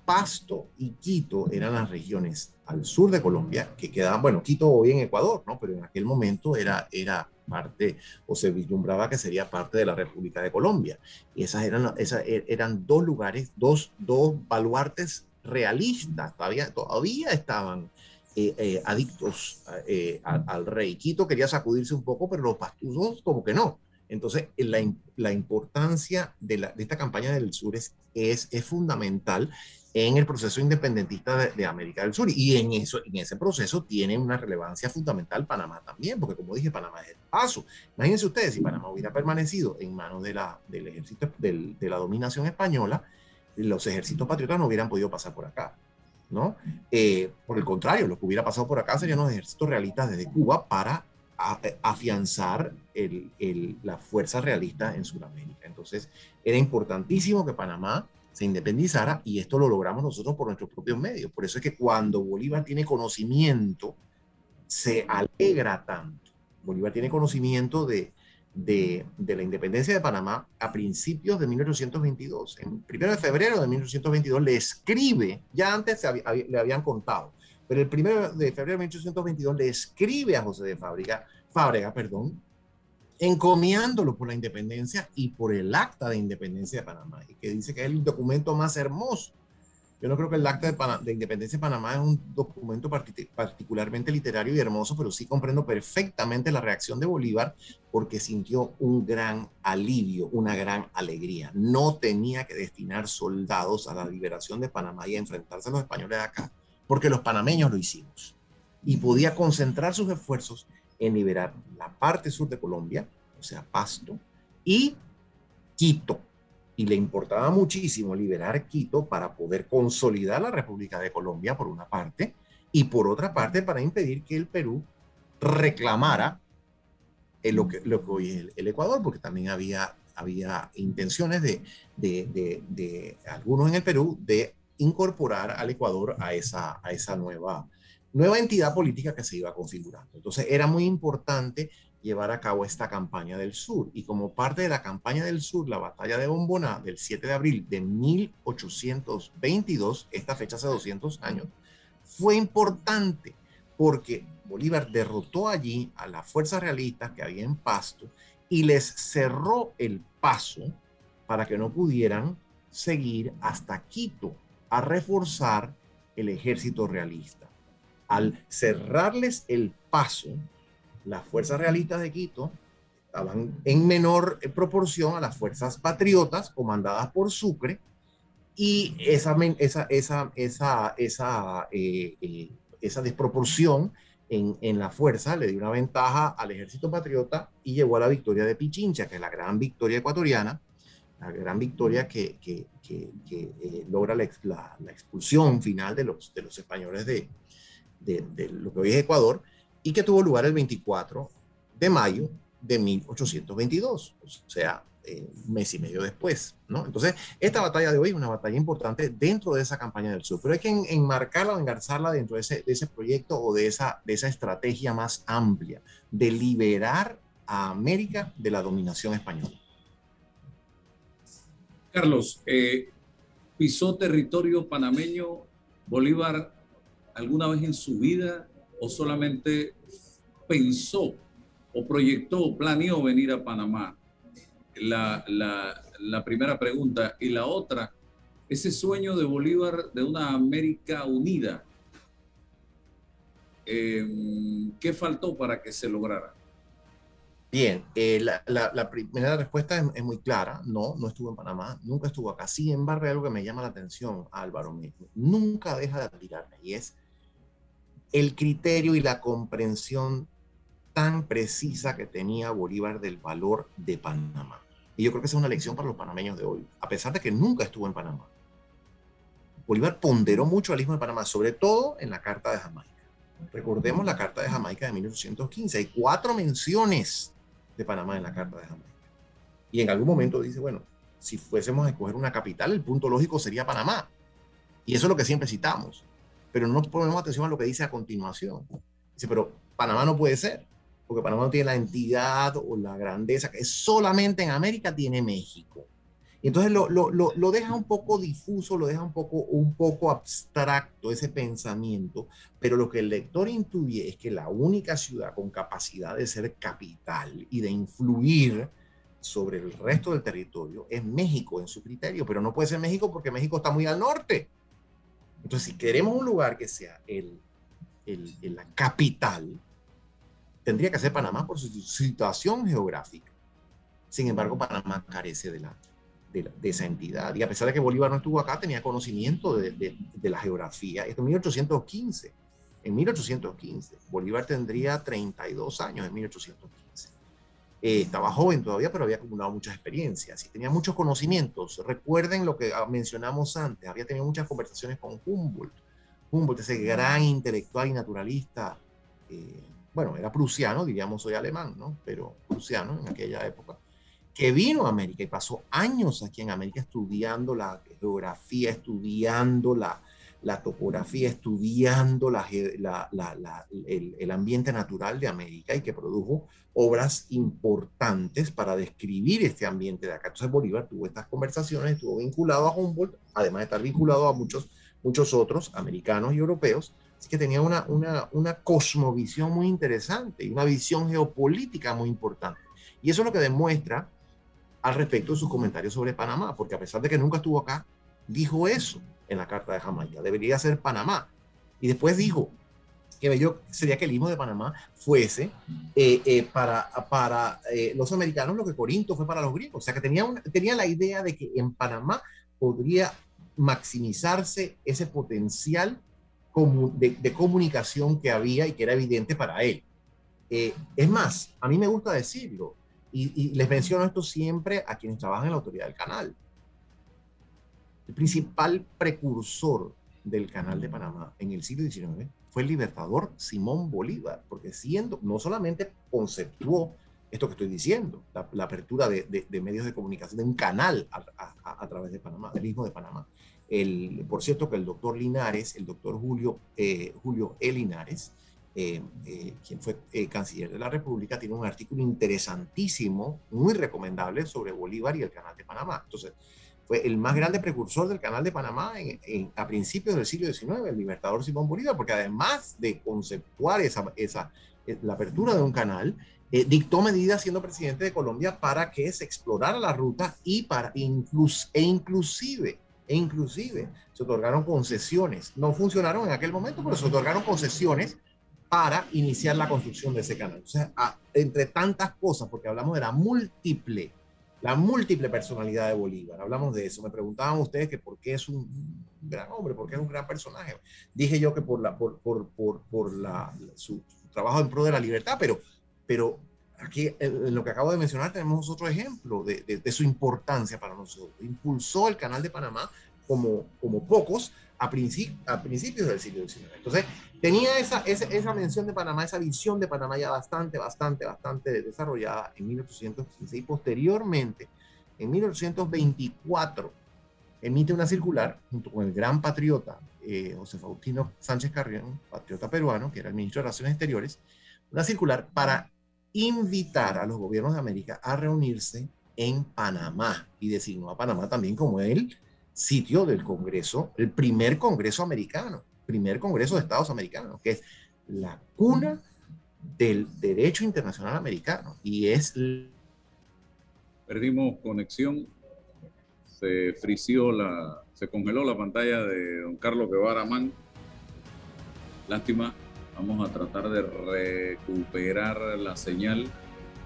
Pasto y Quito eran las regiones al sur de Colombia que quedaban, bueno, Quito hoy en Ecuador, ¿no? Pero en aquel momento era, era parte o se vislumbraba que sería parte de la República de Colombia. Y esas eran, esas e, eran dos lugares, dos, dos baluartes realistas, todavía, todavía estaban eh, eh, adictos eh, al, rey. Quito quería sacudirse un poco, pero los pastusos como que no. Entonces, la, la importancia de, la, de, esta campaña del sur es, es, es fundamental en el proceso independentista de, América del Sur. Y en, eso, en ese proceso tiene una relevancia fundamental Panamá también, porque como dije, Panamá es el paso. Imagínense ustedes, si Panamá hubiera permanecido en manos de la, del ejército, del, de la dominación española, los ejércitos patriotas no hubieran podido pasar por acá. ¿no? Eh, por el contrario, lo que hubiera pasado por acá serían los ejércitos realistas desde Cuba para afianzar el, el, la fuerza realista en Sudamérica. Entonces, era importantísimo que Panamá se independizara y esto lo logramos nosotros por nuestros propios medios. Por eso es que cuando Bolívar tiene conocimiento, se alegra tanto. Bolívar tiene conocimiento de, de, de la independencia de Panamá a principios de 1822. En primero de febrero de 1822 le escribe, ya antes le habían contado, pero el primero de febrero de 1822 le escribe a José de Fábrica, Fábrega, perdón, encomiándolo por la independencia y por el acta de independencia de Panamá, y que dice que es el documento más hermoso. Yo no creo que el acta de, de independencia de Panamá es un documento particularmente literario y hermoso, pero sí comprendo perfectamente la reacción de Bolívar porque sintió un gran alivio, una gran alegría. No tenía que destinar soldados a la liberación de Panamá y a enfrentarse a los españoles de acá, porque los panameños lo hicimos. Y podía concentrar sus esfuerzos en liberar la parte sur de Colombia, o sea, Pasto, y Quito. Y le importaba muchísimo liberar Quito para poder consolidar la República de Colombia, por una parte, y por otra parte, para impedir que el Perú reclamara lo, que, lo que hoy es el, Ecuador, porque también había, había intenciones de, de, de, de, algunos en el Perú de incorporar al Ecuador a esa, a esa nueva, nueva entidad política que se iba configurando. Entonces era muy importante llevar a cabo esta campaña del sur. Y como parte de la campaña del sur, la batalla de Bomboná del 7 de abril de 1822, esta fecha hace 200 años, fue importante porque Bolívar derrotó allí a las fuerzas realistas que había en Pasto y les cerró el paso para que no pudieran seguir hasta Quito a reforzar el ejército realista al cerrarles el paso, las fuerzas realistas de Quito estaban en menor proporción a las fuerzas patriotas comandadas por Sucre y esa, esa, esa, esa, eh, eh, esa desproporción en, en, la fuerza le dio una ventaja al ejército patriota y llegó a la victoria de Pichincha, que es la gran victoria ecuatoriana, la gran victoria que, que, que, eh, logra la, la, expulsión final de los, de los españoles de, de, de lo que hoy es Ecuador y que tuvo lugar el 24 de mayo de 1822, o sea, eh, un mes y medio después, ¿no? Entonces, esta batalla de hoy es una batalla importante dentro de esa campaña del sur, pero hay que enmarcarla o engarzarla dentro de ese, de ese proyecto o de esa, de esa estrategia más amplia de liberar a América de la dominación española. Carlos, eh, ¿pisó territorio panameño Bolívar alguna vez en su vida o solamente pensó o proyectó planeó venir a Panamá? La, la, primera pregunta. Y la otra, ese sueño de Bolívar de una América unida, eh, ¿qué faltó para que se lograra? Bien, eh, la, primera respuesta es, muy clara. No, no estuvo en Panamá, nunca estuvo acá. Sin embargo, hay algo que me llama la atención, Álvaro, nunca deja de admirarme y es el criterio y la comprensión tan precisa que tenía Bolívar del valor de Panamá. Y yo creo que esa es una lección para los panameños de hoy, a pesar de que nunca estuvo en Panamá. Bolívar ponderó mucho al Istmo de Panamá, sobre todo en la Carta de Jamaica. Recordemos la Carta de Jamaica de 1815. Hay cuatro menciones de Panamá en la Carta de Jamaica. Y en algún momento dice, bueno, si fuésemos a escoger una capital, el punto lógico sería Panamá. Y eso es lo que siempre citamos. Pero no ponemos atención a lo que dice a continuación. Dice, pero Panamá no puede ser porque Panamá no tiene la entidad o la grandeza que solamente en América tiene México. Y entonces lo, lo, lo, deja un poco difuso, lo deja un poco, un poco abstracto ese pensamiento, pero lo que el lector intuye es que la única ciudad con capacidad de ser capital y de influir sobre el resto del territorio es México en su criterio, pero no puede ser México porque México está muy al norte. Entonces, si queremos un lugar que sea el, la capital, tendría que ser Panamá por su situación geográfica. Sin embargo, Panamá carece de, la, de, esa entidad. Y a pesar de que Bolívar no estuvo acá, tenía conocimiento de, de la geografía. Esto en 1815. En 1815. Bolívar tendría 32 años en 1815. Eh, estaba joven todavía, pero había acumulado muchas experiencias y tenía muchos conocimientos. Recuerden lo que mencionamos antes, había tenido muchas conversaciones con Humboldt. Humboldt, ese gran intelectual y naturalista eh, bueno, era prusiano, diríamos hoy alemán, ¿no? Pero prusiano en aquella época, que vino a América y pasó años aquí en América estudiando la geografía, estudiando la, la topografía, estudiando la, la, el, ambiente natural de América y que produjo obras importantes para describir este ambiente de acá. Entonces Bolívar tuvo estas conversaciones, estuvo vinculado a Humboldt, además de estar vinculado a muchos, muchos otros americanos y europeos, Así que tenía una, una, una cosmovisión muy interesante y una visión geopolítica muy importante. Y eso es lo que demuestra al respecto de sus comentarios sobre Panamá, porque a pesar de que nunca estuvo acá, dijo eso en la Carta de Jamaica, debería ser Panamá. Y después dijo que bello sería que el himno de Panamá fuese eh, eh, para, para eh, los americanos lo que Corinto fue para los griegos. O sea, que tenía, tenía la idea de que en Panamá podría maximizarse ese potencial de, comunicación que había y que era evidente para él. Eh, es más, a mí me gusta decirlo, y, les menciono esto siempre a quienes trabajan en la autoridad del canal. El principal precursor del canal de Panamá en el siglo XIX fue el libertador Simón Bolívar, porque siendo, no solamente conceptuó esto que estoy diciendo, la, apertura de, medios de comunicación, de un canal a, a, través de Panamá, del mismo de Panamá, el, por cierto que el doctor Linares, el doctor Julio, eh, Julio E. Linares, eh, eh, quien fue canciller de la República, tiene un artículo interesantísimo, muy recomendable sobre Bolívar y el Canal de Panamá. Entonces, fue el más grande precursor del Canal de Panamá a principios del siglo XIX, el libertador Simón Bolívar, porque además de conceptuar esa, esa, la apertura de un canal, dictó medidas siendo presidente de Colombia para que se explorara la ruta y para inclus, e inclusive e inclusive se otorgaron concesiones. No funcionaron en aquel momento, pero se otorgaron concesiones para iniciar la construcción de ese canal. O sea, entre tantas cosas, porque hablamos de la múltiple, la múltiple personalidad de Bolívar, hablamos de eso. Me preguntaban ustedes que por qué es un gran hombre, por qué es un gran personaje. Dije yo que por, la, por, por, por, por la, su, trabajo en pro de la libertad, pero, pero aquí en lo que acabo de mencionar tenemos otro ejemplo de, de, su importancia para nosotros. Impulsó el canal de Panamá como, como pocos a, a principios del siglo XIX. Entonces, tenía esa, esa, esa, mención de Panamá, esa visión de Panamá ya bastante, bastante, bastante desarrollada en 1815 y posteriormente, en 1824, emite una circular junto con el gran patriota eh, José Faustino Sánchez Carrión, patriota peruano, que era el ministro de Relaciones Exteriores, una circular para invitar a los gobiernos de América a reunirse en Panamá y designó a Panamá también como el sitio del Congreso, el primer Congreso americano, primer Congreso de Estados Americanos, que es la cuna del derecho internacional americano y es... Perdimos conexión, se frició la, se congeló la pantalla de don Carlos Guevara Man. Lástima, vamos a tratar de recuperar la señal.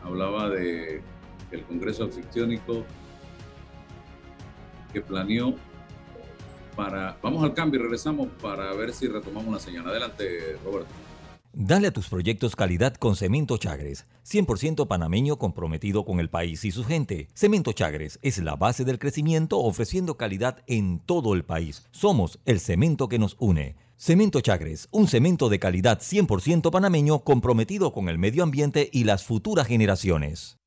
Hablaba de el Congreso Anficciónico que planeó para... Vamos al cambio y regresamos para ver si retomamos la señal. Adelante, Roberto. Dale a tus proyectos calidad con Cemento Chagres, 100% panameño comprometido con el país y su gente. Cemento Chagres es la base del crecimiento ofreciendo calidad en todo el país. Somos el cemento que nos une. Cemento Chagres, un cemento de calidad 100% panameño comprometido con el medio ambiente y las futuras generaciones.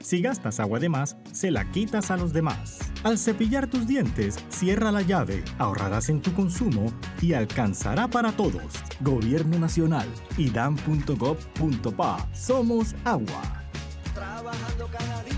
Si gastas agua de más, se la quitas a los demás. Al cepillar tus dientes, cierra la llave, ahorrarás en tu consumo y alcanzará para todos. Gobierno Nacional, idam.gov.pa. Somos agua. Trabajando cada día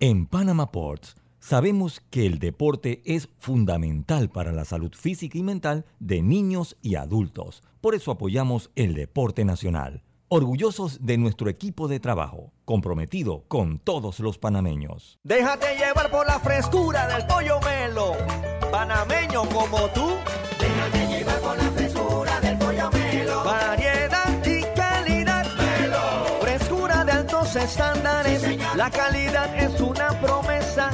En Panama Ports sabemos que el deporte es fundamental para la salud física y mental de niños y adultos. Por eso apoyamos el deporte nacional. Orgullosos de nuestro equipo de trabajo, comprometido con todos los panameños. Déjate llevar por la frescura del pollo melo, panameño como tú. Déjate llevar por la frescura del pollo melo. Estándares. La calidad es una promesa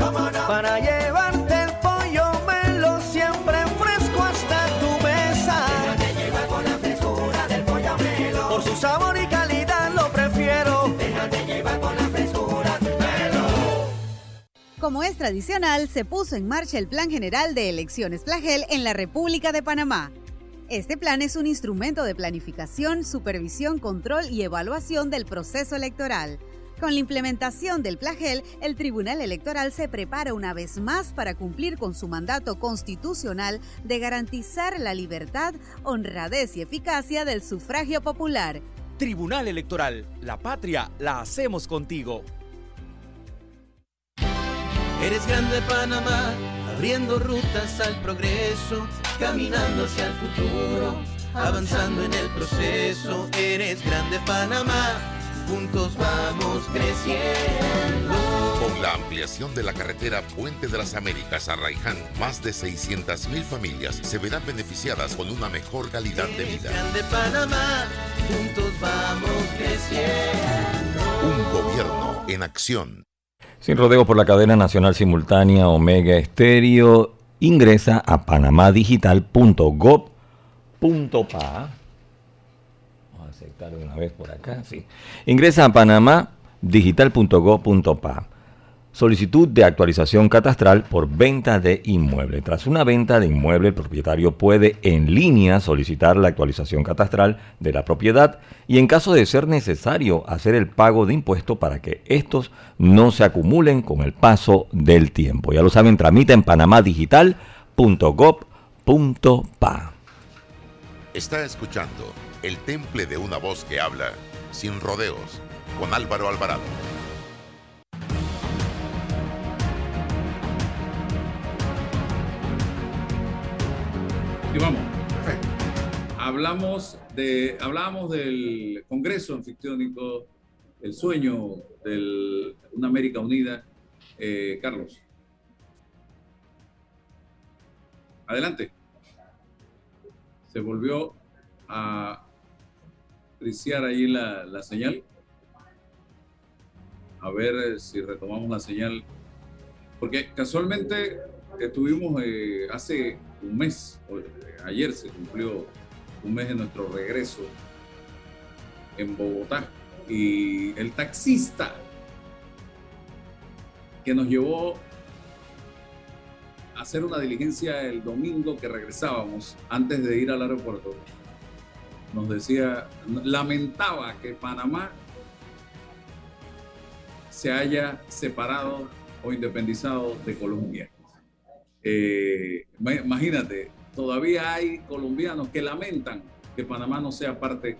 para llevarte el pollo melo siempre fresco hasta tu mesa. Déjate llevar con la frescura del pollo melo. Por su sabor y calidad lo prefiero. Déjate llevar con la frescura melo. Como es tradicional, se puso en marcha el Plan General de Elecciones Plagel en la República de Panamá. Este plan es un instrumento de planificación, supervisión, control y evaluación del proceso electoral con la implementación del plagel, el Tribunal Electoral se prepara una vez más para cumplir con su mandato constitucional de garantizar la libertad, honradez y eficacia del sufragio popular. Tribunal Electoral, la patria la hacemos contigo. Eres grande Panamá, abriendo rutas al progreso, caminando hacia el futuro, avanzando en el proceso. Eres grande Panamá juntos vamos creciendo. Con la ampliación de la carretera Puente de las Américas a Raiján, más de 600 mil familias se verán beneficiadas con una mejor calidad de vida. De Panamá, juntos vamos creciendo. Un gobierno en acción. Sin rodeo por la cadena nacional simultánea Omega Estéreo, ingresa a panamadigital.gov.pa una vez por acá, sí. Ingresa a panamadigital.go.pa. Solicitud de actualización catastral por venta de inmueble. Tras una venta de inmueble, el propietario puede en línea solicitar la actualización catastral de la propiedad y en caso de ser necesario hacer el pago de impuestos para que estos no se acumulen con el paso del tiempo. Ya lo saben, tramita en panamadigital.gov.pa. Está escuchando El Temple de una voz que habla sin rodeos con Álvaro Alvarado. Y vamos. Hablamos de, hablamos del Congreso Anfictiónico, el sueño de una América Unida. Eh, Carlos. Adelante. Se volvió a apreciar ahí la, la señal. A ver si retomamos la señal. Porque casualmente estuvimos eh, hace un mes, eh, ayer se cumplió un mes de nuestro regreso en Bogotá y el taxista que nos llevó a hacer una diligencia el domingo que regresábamos antes de ir al aeropuerto, nos decía, lamentaba que Panamá se haya separado o independizado de Colombia. Eh, imagínate, todavía hay colombianos que lamentan que Panamá no sea parte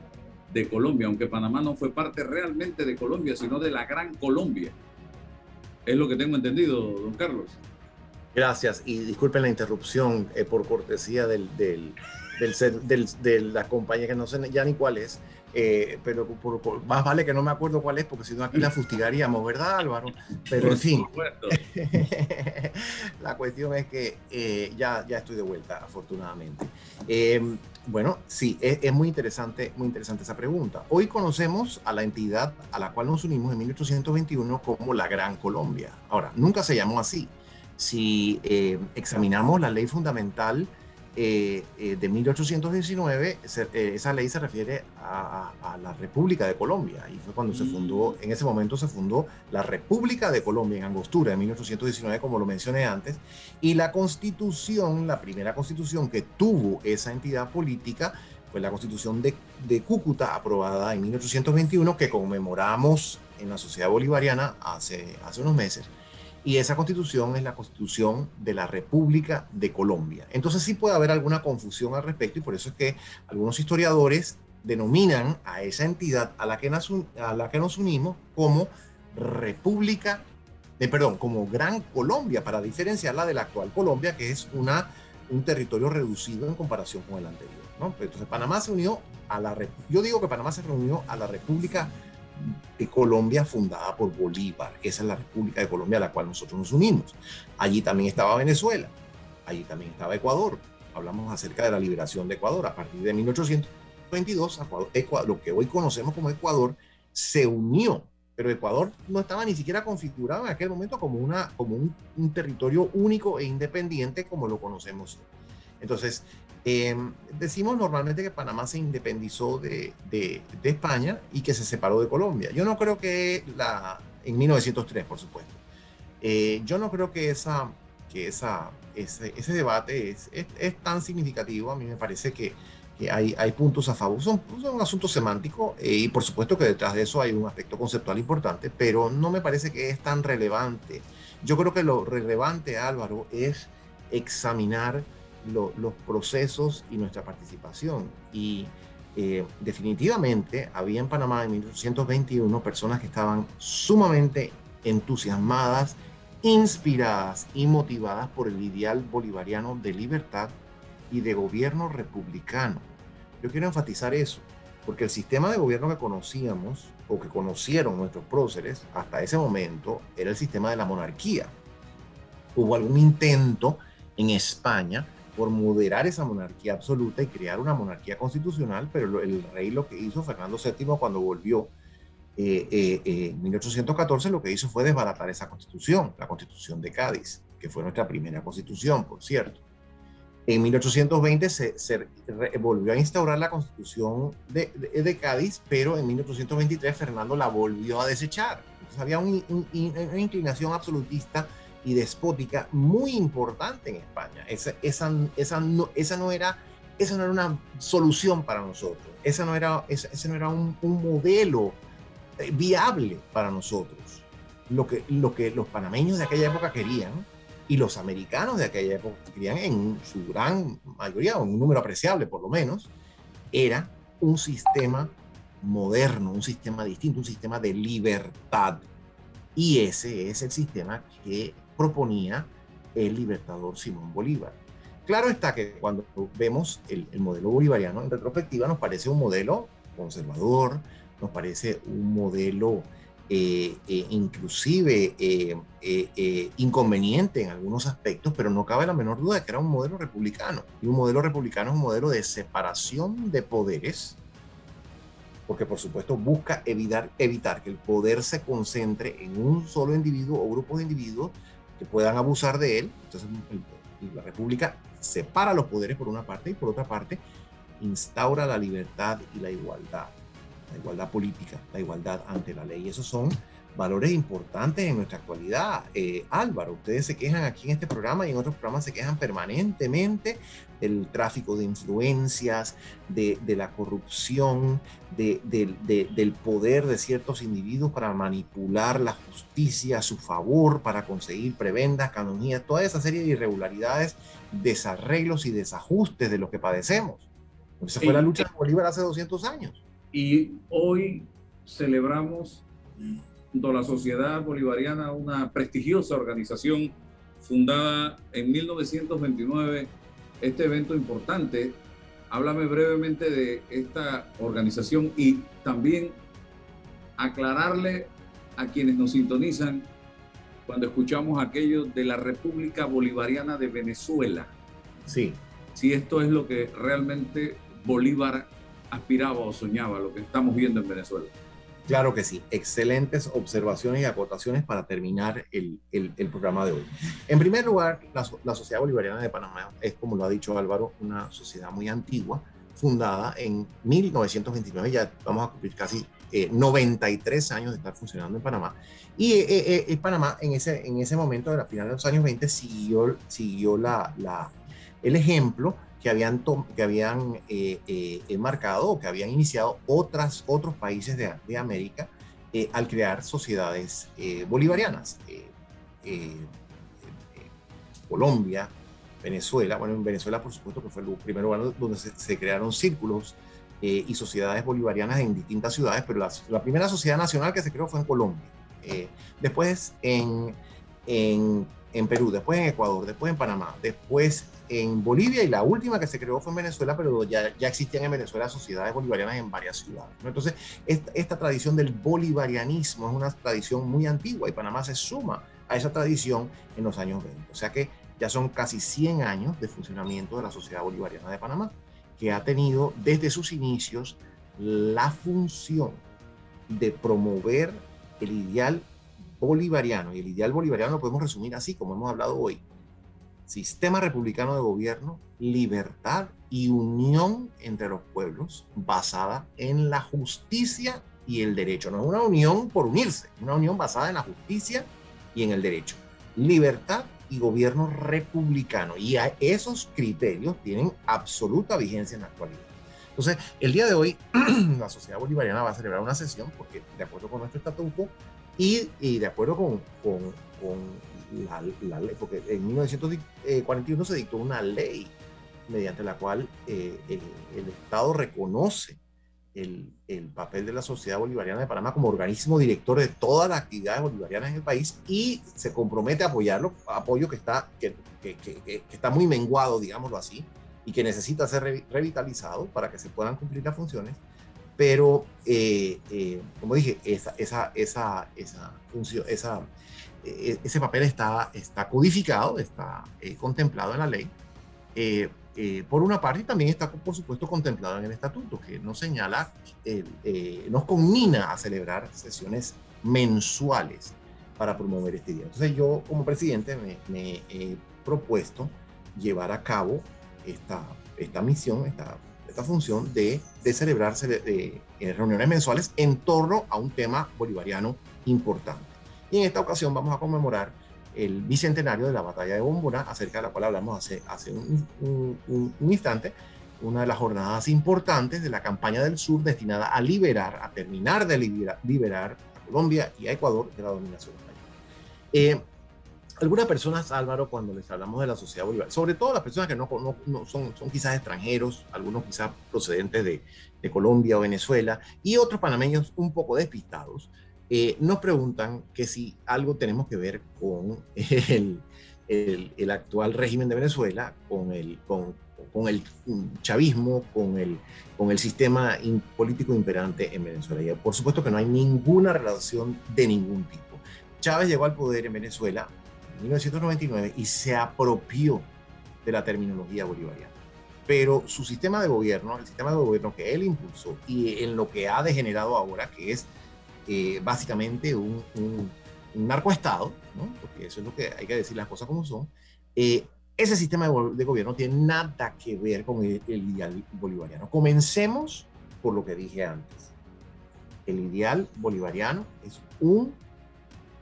de Colombia, aunque Panamá no fue parte realmente de Colombia, sino de la Gran Colombia. Es lo que tengo entendido, don Carlos. Gracias y disculpen la interrupción eh, por cortesía del, del, del, de la compañía que no sé ya ni cuál es. Eh, pero más vale que no me acuerdo cuál es, porque si no aquí la fustigaríamos, ¿verdad, Álvaro? Pero en fin, *laughs* la cuestión es que eh, ya, ya estoy de vuelta, afortunadamente. Eh, bueno, sí, es, es, muy interesante, muy interesante esa pregunta. Hoy conocemos a la entidad a la cual nos unimos en 1821 como la Gran Colombia. Ahora, nunca se llamó así. Si examinamos la ley fundamental eh, eh, de 1819, eh, esa ley se refiere a, la República de Colombia, y fue cuando se fundó, mm. en ese momento se fundó la República de Colombia en Angostura, en 1819, como lo mencioné antes, y la constitución, la primera constitución que tuvo esa entidad política, fue la constitución de, de Cúcuta, aprobada en 1821, que conmemoramos en la sociedad bolivariana hace, hace unos meses y esa constitución es la constitución de la República de Colombia. Entonces sí puede haber alguna confusión al respecto y por eso es que algunos historiadores denominan a esa entidad a la que nos, unimos como República, de, perdón, como Gran Colombia, para diferenciarla de la actual Colombia, que es una, un territorio reducido en comparación con el anterior. Entonces Panamá se unió a la, yo digo que Panamá se reunió a la República de Colombia fundada por Bolívar. Esa es la República de Colombia a la cual nosotros nos unimos. Allí también estaba Venezuela, allí también estaba Ecuador. Hablamos acerca de la liberación de Ecuador. A partir de 1822, Ecuador, lo que hoy conocemos como Ecuador se unió, pero Ecuador no estaba ni siquiera configurado en aquel momento como, una, como un, territorio único e independiente como lo conocemos. Entonces, Em, decimos normalmente que Panamá se independizó de, de, España y que se separó de Colombia. Yo no creo que la, en 1903, por supuesto. Eh, yo no creo que, esa, que esa, ese, ese debate es, es, tan significativo. A mí me parece que, que hay, hay, puntos a favor. Son, son un asunto semántico eh, y por supuesto que detrás de eso hay un aspecto conceptual importante, pero no me parece que es tan relevante. Yo creo que lo relevante, Álvaro, es examinar los procesos y nuestra participación. Y eh, definitivamente había en Panamá en 1821 personas que estaban sumamente entusiasmadas, inspiradas y motivadas por el ideal bolivariano de libertad y de gobierno republicano. Yo quiero enfatizar eso, porque el sistema de gobierno que conocíamos o que conocieron nuestros próceres hasta ese momento era el sistema de la monarquía. Hubo algún intento en España por moderar esa monarquía absoluta y crear una monarquía constitucional, pero el rey lo que hizo, Fernando VII, cuando volvió eh, eh, eh, en 1814, lo que hizo fue desbaratar esa constitución, la constitución de Cádiz, que fue nuestra primera constitución, por cierto. En 1820 se, se volvió a instaurar la constitución de, de, Cádiz, pero en 1823 Fernando la volvió a desechar. Entonces había una inclinación absolutista y despótica muy importante en España. Esa, esa, esa, no, esa, no, era, esa no era una solución para nosotros, esa no era, ese no era un, un modelo eh, viable para nosotros. Lo que, lo que los panameños de aquella época querían y los americanos de aquella época querían en su gran mayoría, o en un número apreciable por lo menos, era un sistema moderno, un sistema distinto, un sistema de libertad. Y ese es el sistema que proponía el libertador Simón Bolívar. Claro está que cuando vemos el, modelo bolivariano en retrospectiva nos parece un modelo conservador, nos parece un modelo eh, eh, inclusive eh, inconveniente en algunos aspectos, pero no cabe la menor duda de que era un modelo republicano. Y un modelo republicano es un modelo de separación de poderes, porque por supuesto busca evitar, evitar que el poder se concentre en un solo individuo o grupo de individuos puedan abusar de él. Entonces la República separa los poderes por una parte y por otra parte instaura la libertad y la igualdad, la igualdad política, la igualdad ante la ley. Esos son valores importantes en nuestra actualidad. Eh, Álvaro, ustedes se quejan aquí en este programa y en otros programas se quejan permanentemente del tráfico de influencias, de, la corrupción, del poder de ciertos individuos para manipular la justicia a su favor, para conseguir prebendas, canonías, toda esa serie de irregularidades, desarreglos y desajustes de los que padecemos. Esa fue la lucha de Bolívar hace 200 años. Y hoy celebramos junto a la Sociedad Bolivariana, una prestigiosa organización fundada en 1929, este evento importante. Háblame brevemente de esta organización y también aclararle a quienes nos sintonizan cuando escuchamos aquello de la República Bolivariana de Venezuela. Sí. Si esto es lo que realmente Bolívar aspiraba o soñaba, lo que estamos viendo en Venezuela. Claro que sí, excelentes observaciones y acotaciones para terminar el, el, programa de hoy. En primer lugar, la, la, Sociedad Bolivariana de Panamá es, como lo ha dicho Álvaro, una sociedad muy antigua, fundada en 1929, ya vamos a cumplir casi 93 eh, años de estar funcionando en Panamá. Y eh, eh, Panamá en ese, en ese momento, a la final de los años 20, siguió, siguió la, la, el ejemplo que habían, que habían eh, eh, marcado o que habían iniciado otras, otros países de, de América eh, al crear sociedades bolivarianas. Colombia, Venezuela, bueno, en Venezuela por supuesto que fue el primer lugar donde se, crearon círculos y sociedades bolivarianas en distintas ciudades, pero la, primera sociedad nacional que se creó fue en Colombia. después en, en, en Perú, después en Ecuador, después en Panamá, después en Bolivia y la última que se creó fue en Venezuela, pero ya, ya existían en Venezuela sociedades bolivarianas en varias ciudades. Entonces, esta, tradición del bolivarianismo es una tradición muy antigua y Panamá se suma a esa tradición en los años 20. O sea que ya son casi 100 años de funcionamiento de la Sociedad Bolivariana de Panamá, que ha tenido desde sus inicios la función de promover el ideal bolivariano. Y el ideal bolivariano lo podemos resumir así, como hemos hablado hoy, sistema republicano de gobierno, libertad y unión entre los pueblos basada en la justicia y el derecho. No es una unión por unirse, una unión basada en la justicia y en el derecho. Libertad y gobierno republicano. Y a esos criterios tienen absoluta vigencia en la actualidad. Entonces, el día de hoy, *clears throat* la sociedad bolivariana va a celebrar una sesión porque, de acuerdo con nuestro estatuto y, y de acuerdo con, con, con la, ley, porque en 1941 se dictó una ley mediante la cual eh, el, Estado reconoce el, el, papel de la Sociedad Bolivariana de Panamá como organismo director de todas las actividades bolivarianas en el país y se compromete a apoyarlo, apoyo que está, que, que, que, está muy menguado, digámoslo así, y que necesita ser revitalizado para que se puedan cumplir las funciones. Pero, eh, eh, como dije, esa, esa, esa, esa función, esa ese papel está, codificado, está eh, contemplado en la ley, eh, eh, por una parte, y también está, por supuesto, contemplado en el estatuto, que nos señala, nos conmina a celebrar sesiones mensuales para promover este día. Entonces yo, como presidente, me, he propuesto llevar a cabo esta, misión, esta, función de, de celebrarse reuniones mensuales en torno a un tema bolivariano importante. Y en esta ocasión vamos a conmemorar el bicentenario de la batalla de Bombona, acerca de la cual hablamos hace, hace un, un, instante, una de las jornadas importantes de la campaña del sur destinada a liberar, a terminar de liberar, a Colombia y a Ecuador de la dominación española. Eh, algunas personas, Álvaro, cuando les hablamos de la sociedad bolivariana, sobre todo las personas que no, no, son, son quizás extranjeros, algunos quizás procedentes de, de, Colombia o Venezuela, y otros panameños un poco despistados, eh, nos preguntan que si algo tenemos que ver con el, actual régimen de Venezuela, con el, con, el chavismo, con el, con el sistema político imperante en Venezuela. Y por supuesto que no hay ninguna relación de ningún tipo. Chávez llegó al poder en Venezuela 1999 y se apropió de la terminología bolivariana. Pero su sistema de gobierno, el sistema de gobierno que él impulsó y en lo que ha degenerado ahora, que es eh, básicamente un, un, narcoestado, porque eso es lo que hay que decir las cosas como son, eh, ese sistema de, gobierno tiene nada que ver con el, el ideal bolivariano. Comencemos por lo que dije antes. El ideal bolivariano es un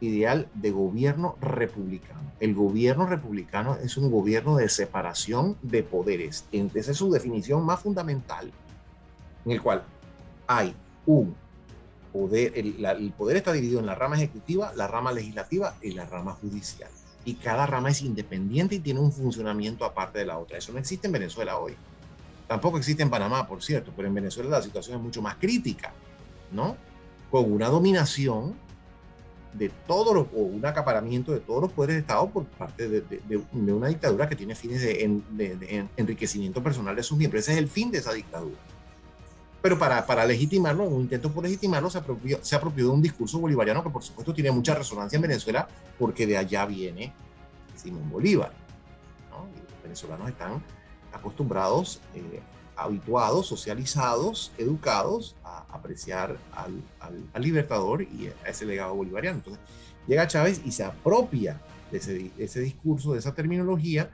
ideal de gobierno republicano. El gobierno republicano es un gobierno de separación de poderes. Esa es su definición más fundamental, en el cual hay un poder, el, poder está dividido en la rama ejecutiva, la rama legislativa y la rama judicial. Y cada rama es independiente y tiene un funcionamiento aparte de la otra. Eso no existe en Venezuela hoy. Tampoco existe en Panamá, por cierto, pero en Venezuela la situación es mucho más crítica, ¿no? Con una dominación de todos los, o un acaparamiento de todos los poderes de Estado por parte de, una dictadura que tiene fines de, enriquecimiento personal de sus miembros. Ese es el fin de esa dictadura. Pero para, para legitimarlo, en un intento por legitimarlo, se apropió, se apropió de un discurso bolivariano que por supuesto tiene mucha resonancia en Venezuela porque de allá viene Simón Bolívar. los venezolanos están acostumbrados eh, habituados, socializados, educados a apreciar al, al, libertador y a ese legado bolivariano. Entonces, llega Chávez y se apropia de ese, ese discurso, de esa terminología,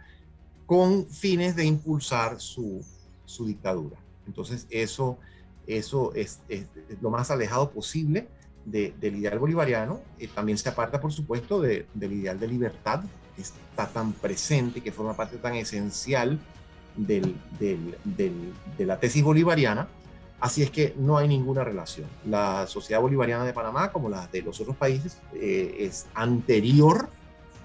con fines de impulsar su, su dictadura. Entonces, eso, eso es, lo más alejado posible del ideal bolivariano. Eh, también se aparta, por supuesto, de, del ideal de libertad, que está tan presente, que forma parte tan esencial de la tesis bolivariana, así es que no hay ninguna relación. La sociedad bolivariana de Panamá, como la de los otros países, eh, es anterior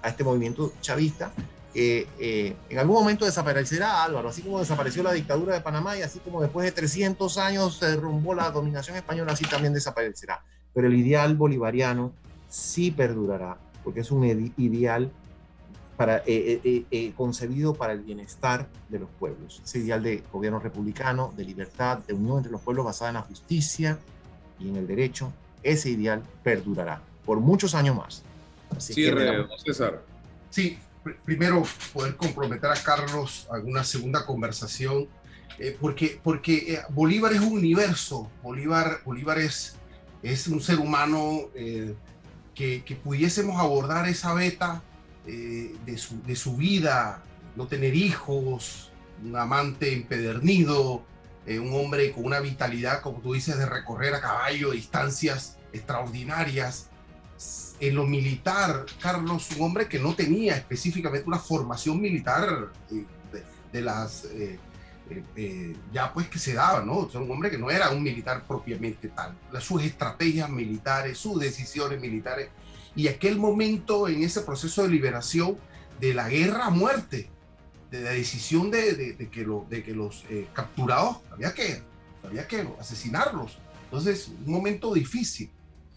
a este movimiento chavista. Eh, en algún momento desaparecerá Álvaro, así como desapareció la dictadura de Panamá y así como después de 300 años se derrumbó la dominación española, así también desaparecerá. Pero el ideal bolivariano sí perdurará, porque es un ideal para, eh, eh, eh, concebido para el bienestar de los pueblos. Ese ideal de gobierno republicano, de libertad, de unión entre los pueblos basada en la justicia y en el derecho, ese ideal perdurará por muchos años más. sí, César. Sí, primero poder comprometer a Carlos a una segunda conversación, porque, porque Bolívar es un universo, Bolívar, Bolívar es, es un ser humano que, que pudiésemos abordar esa beta eh, de, su, de, su, vida, no tener hijos, un amante empedernido, eh, un hombre con una vitalidad, como tú dices, de recorrer a caballo distancias extraordinarias. En lo militar, Carlos, un hombre que no tenía específicamente una formación militar eh, de, las... ya pues que se daba, ¿no? O un hombre que no era un militar propiamente tal. Sus estrategias militares, sus decisiones militares y aquel momento en ese proceso de liberación de la guerra a muerte, de la decisión de, de, que, lo, de que los eh, capturados había que, había que asesinarlos. Entonces, un momento difícil.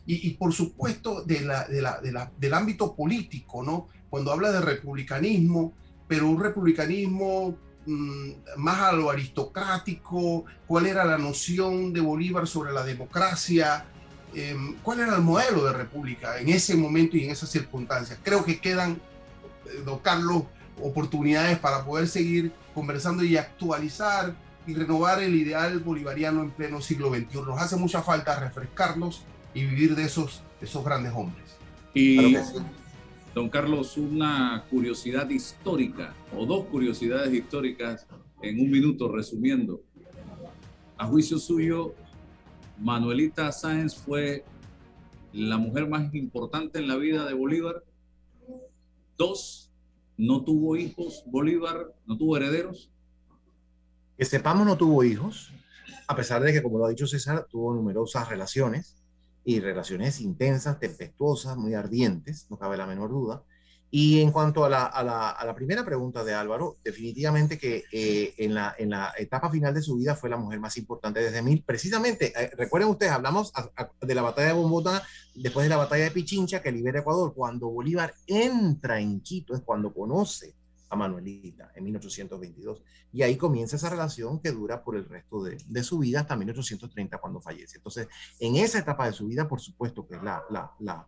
Y, y por supuesto, de la, de la, la, del ámbito político, ¿no? Cuando habla de republicanismo, pero un republicanismo mm, más a lo aristocrático, cuál era la noción de Bolívar sobre la democracia, Em, cuál era el modelo de república en ese momento y en esas circunstancias. Creo que quedan, eh, don Carlos, oportunidades para poder seguir conversando y actualizar y renovar el ideal bolivariano en pleno siglo XXI. Nos hace mucha falta refrescarnos y vivir de esos, esos grandes hombres. Y, don Carlos, una curiosidad histórica o dos curiosidades históricas en un minuto resumiendo. A juicio suyo, Manuelita Sáenz fue la mujer más importante en la vida de Bolívar. Dos, no tuvo hijos Bolívar, no tuvo herederos. Que sepamos, no tuvo hijos, a pesar de que, como lo ha dicho César, tuvo numerosas relaciones y relaciones intensas, tempestuosas, muy ardientes, no cabe la menor duda. Y en cuanto a la, a la, a la primera pregunta de Álvaro, definitivamente que eh, en, la, en la etapa final de su vida fue la mujer más importante desde mil. Precisamente, eh, recuerden ustedes, hablamos de la batalla de Bombota, después de la batalla de Pichincha que libera Ecuador. Cuando Bolívar entra en Quito es cuando conoce a Manuelita en 1822. Y ahí comienza esa relación que dura por el resto de, de, su vida hasta 1830 cuando fallece. Entonces, en esa etapa de su vida, por supuesto que es la, la, la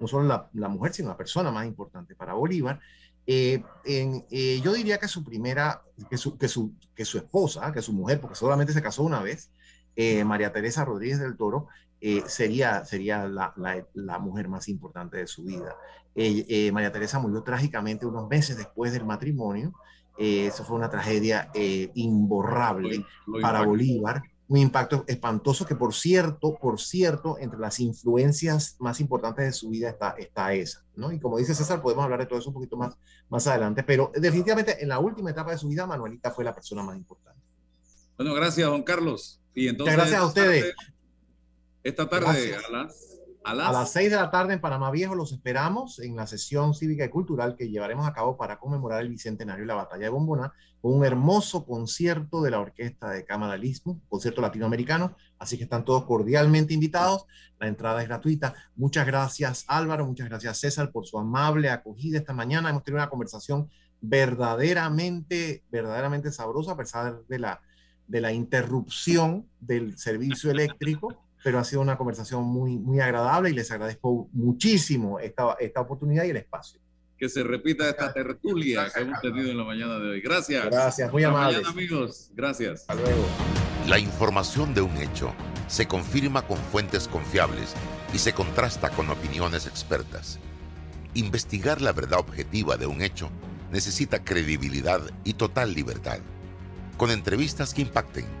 no solo la, la, mujer, sino la persona más importante para Bolívar. Eh, en, eh, yo diría que su primera, que su, que su, que su esposa, que su mujer, porque solamente se casó una vez, eh, María Teresa Rodríguez del Toro, eh, sería, sería la, la, la, mujer más importante de su vida. María Teresa murió trágicamente unos meses después del matrimonio. eso fue una tragedia imborrable lo, lo para Bolívar un impacto espantoso que por cierto, por cierto, entre las influencias más importantes de su vida está, está esa, ¿no? Y como dice César, podemos hablar de todo eso un poquito más, más adelante, pero definitivamente en la última etapa de su vida, Manuelita fue la persona más importante. Bueno, gracias, don Carlos. Y entonces, Muchas gracias a ustedes. Esta tarde, esta tarde a las a las... a las 6 de la tarde en Panamá Viejo los esperamos en la sesión cívica y cultural que llevaremos a cabo para conmemorar el bicentenario y la batalla de Bombona con un hermoso concierto de la Orquesta de Cámara concierto latinoamericano, así que están todos cordialmente invitados, la entrada es gratuita. Muchas gracias Álvaro, muchas gracias César por su amable acogida esta mañana, hemos tenido una conversación verdaderamente, verdaderamente sabrosa a pesar de la, de la interrupción del servicio eléctrico pero ha sido una conversación muy, muy agradable y les agradezco muchísimo esta, esta oportunidad y el espacio. Que se repita esta tertulia que hemos tenido en la mañana de hoy. Gracias. Gracias, muy amables. amigos. Gracias. Hasta luego. La información de un hecho se confirma con fuentes confiables y se contrasta con opiniones expertas. Investigar la verdad objetiva de un hecho necesita credibilidad y total libertad. Con entrevistas que impacten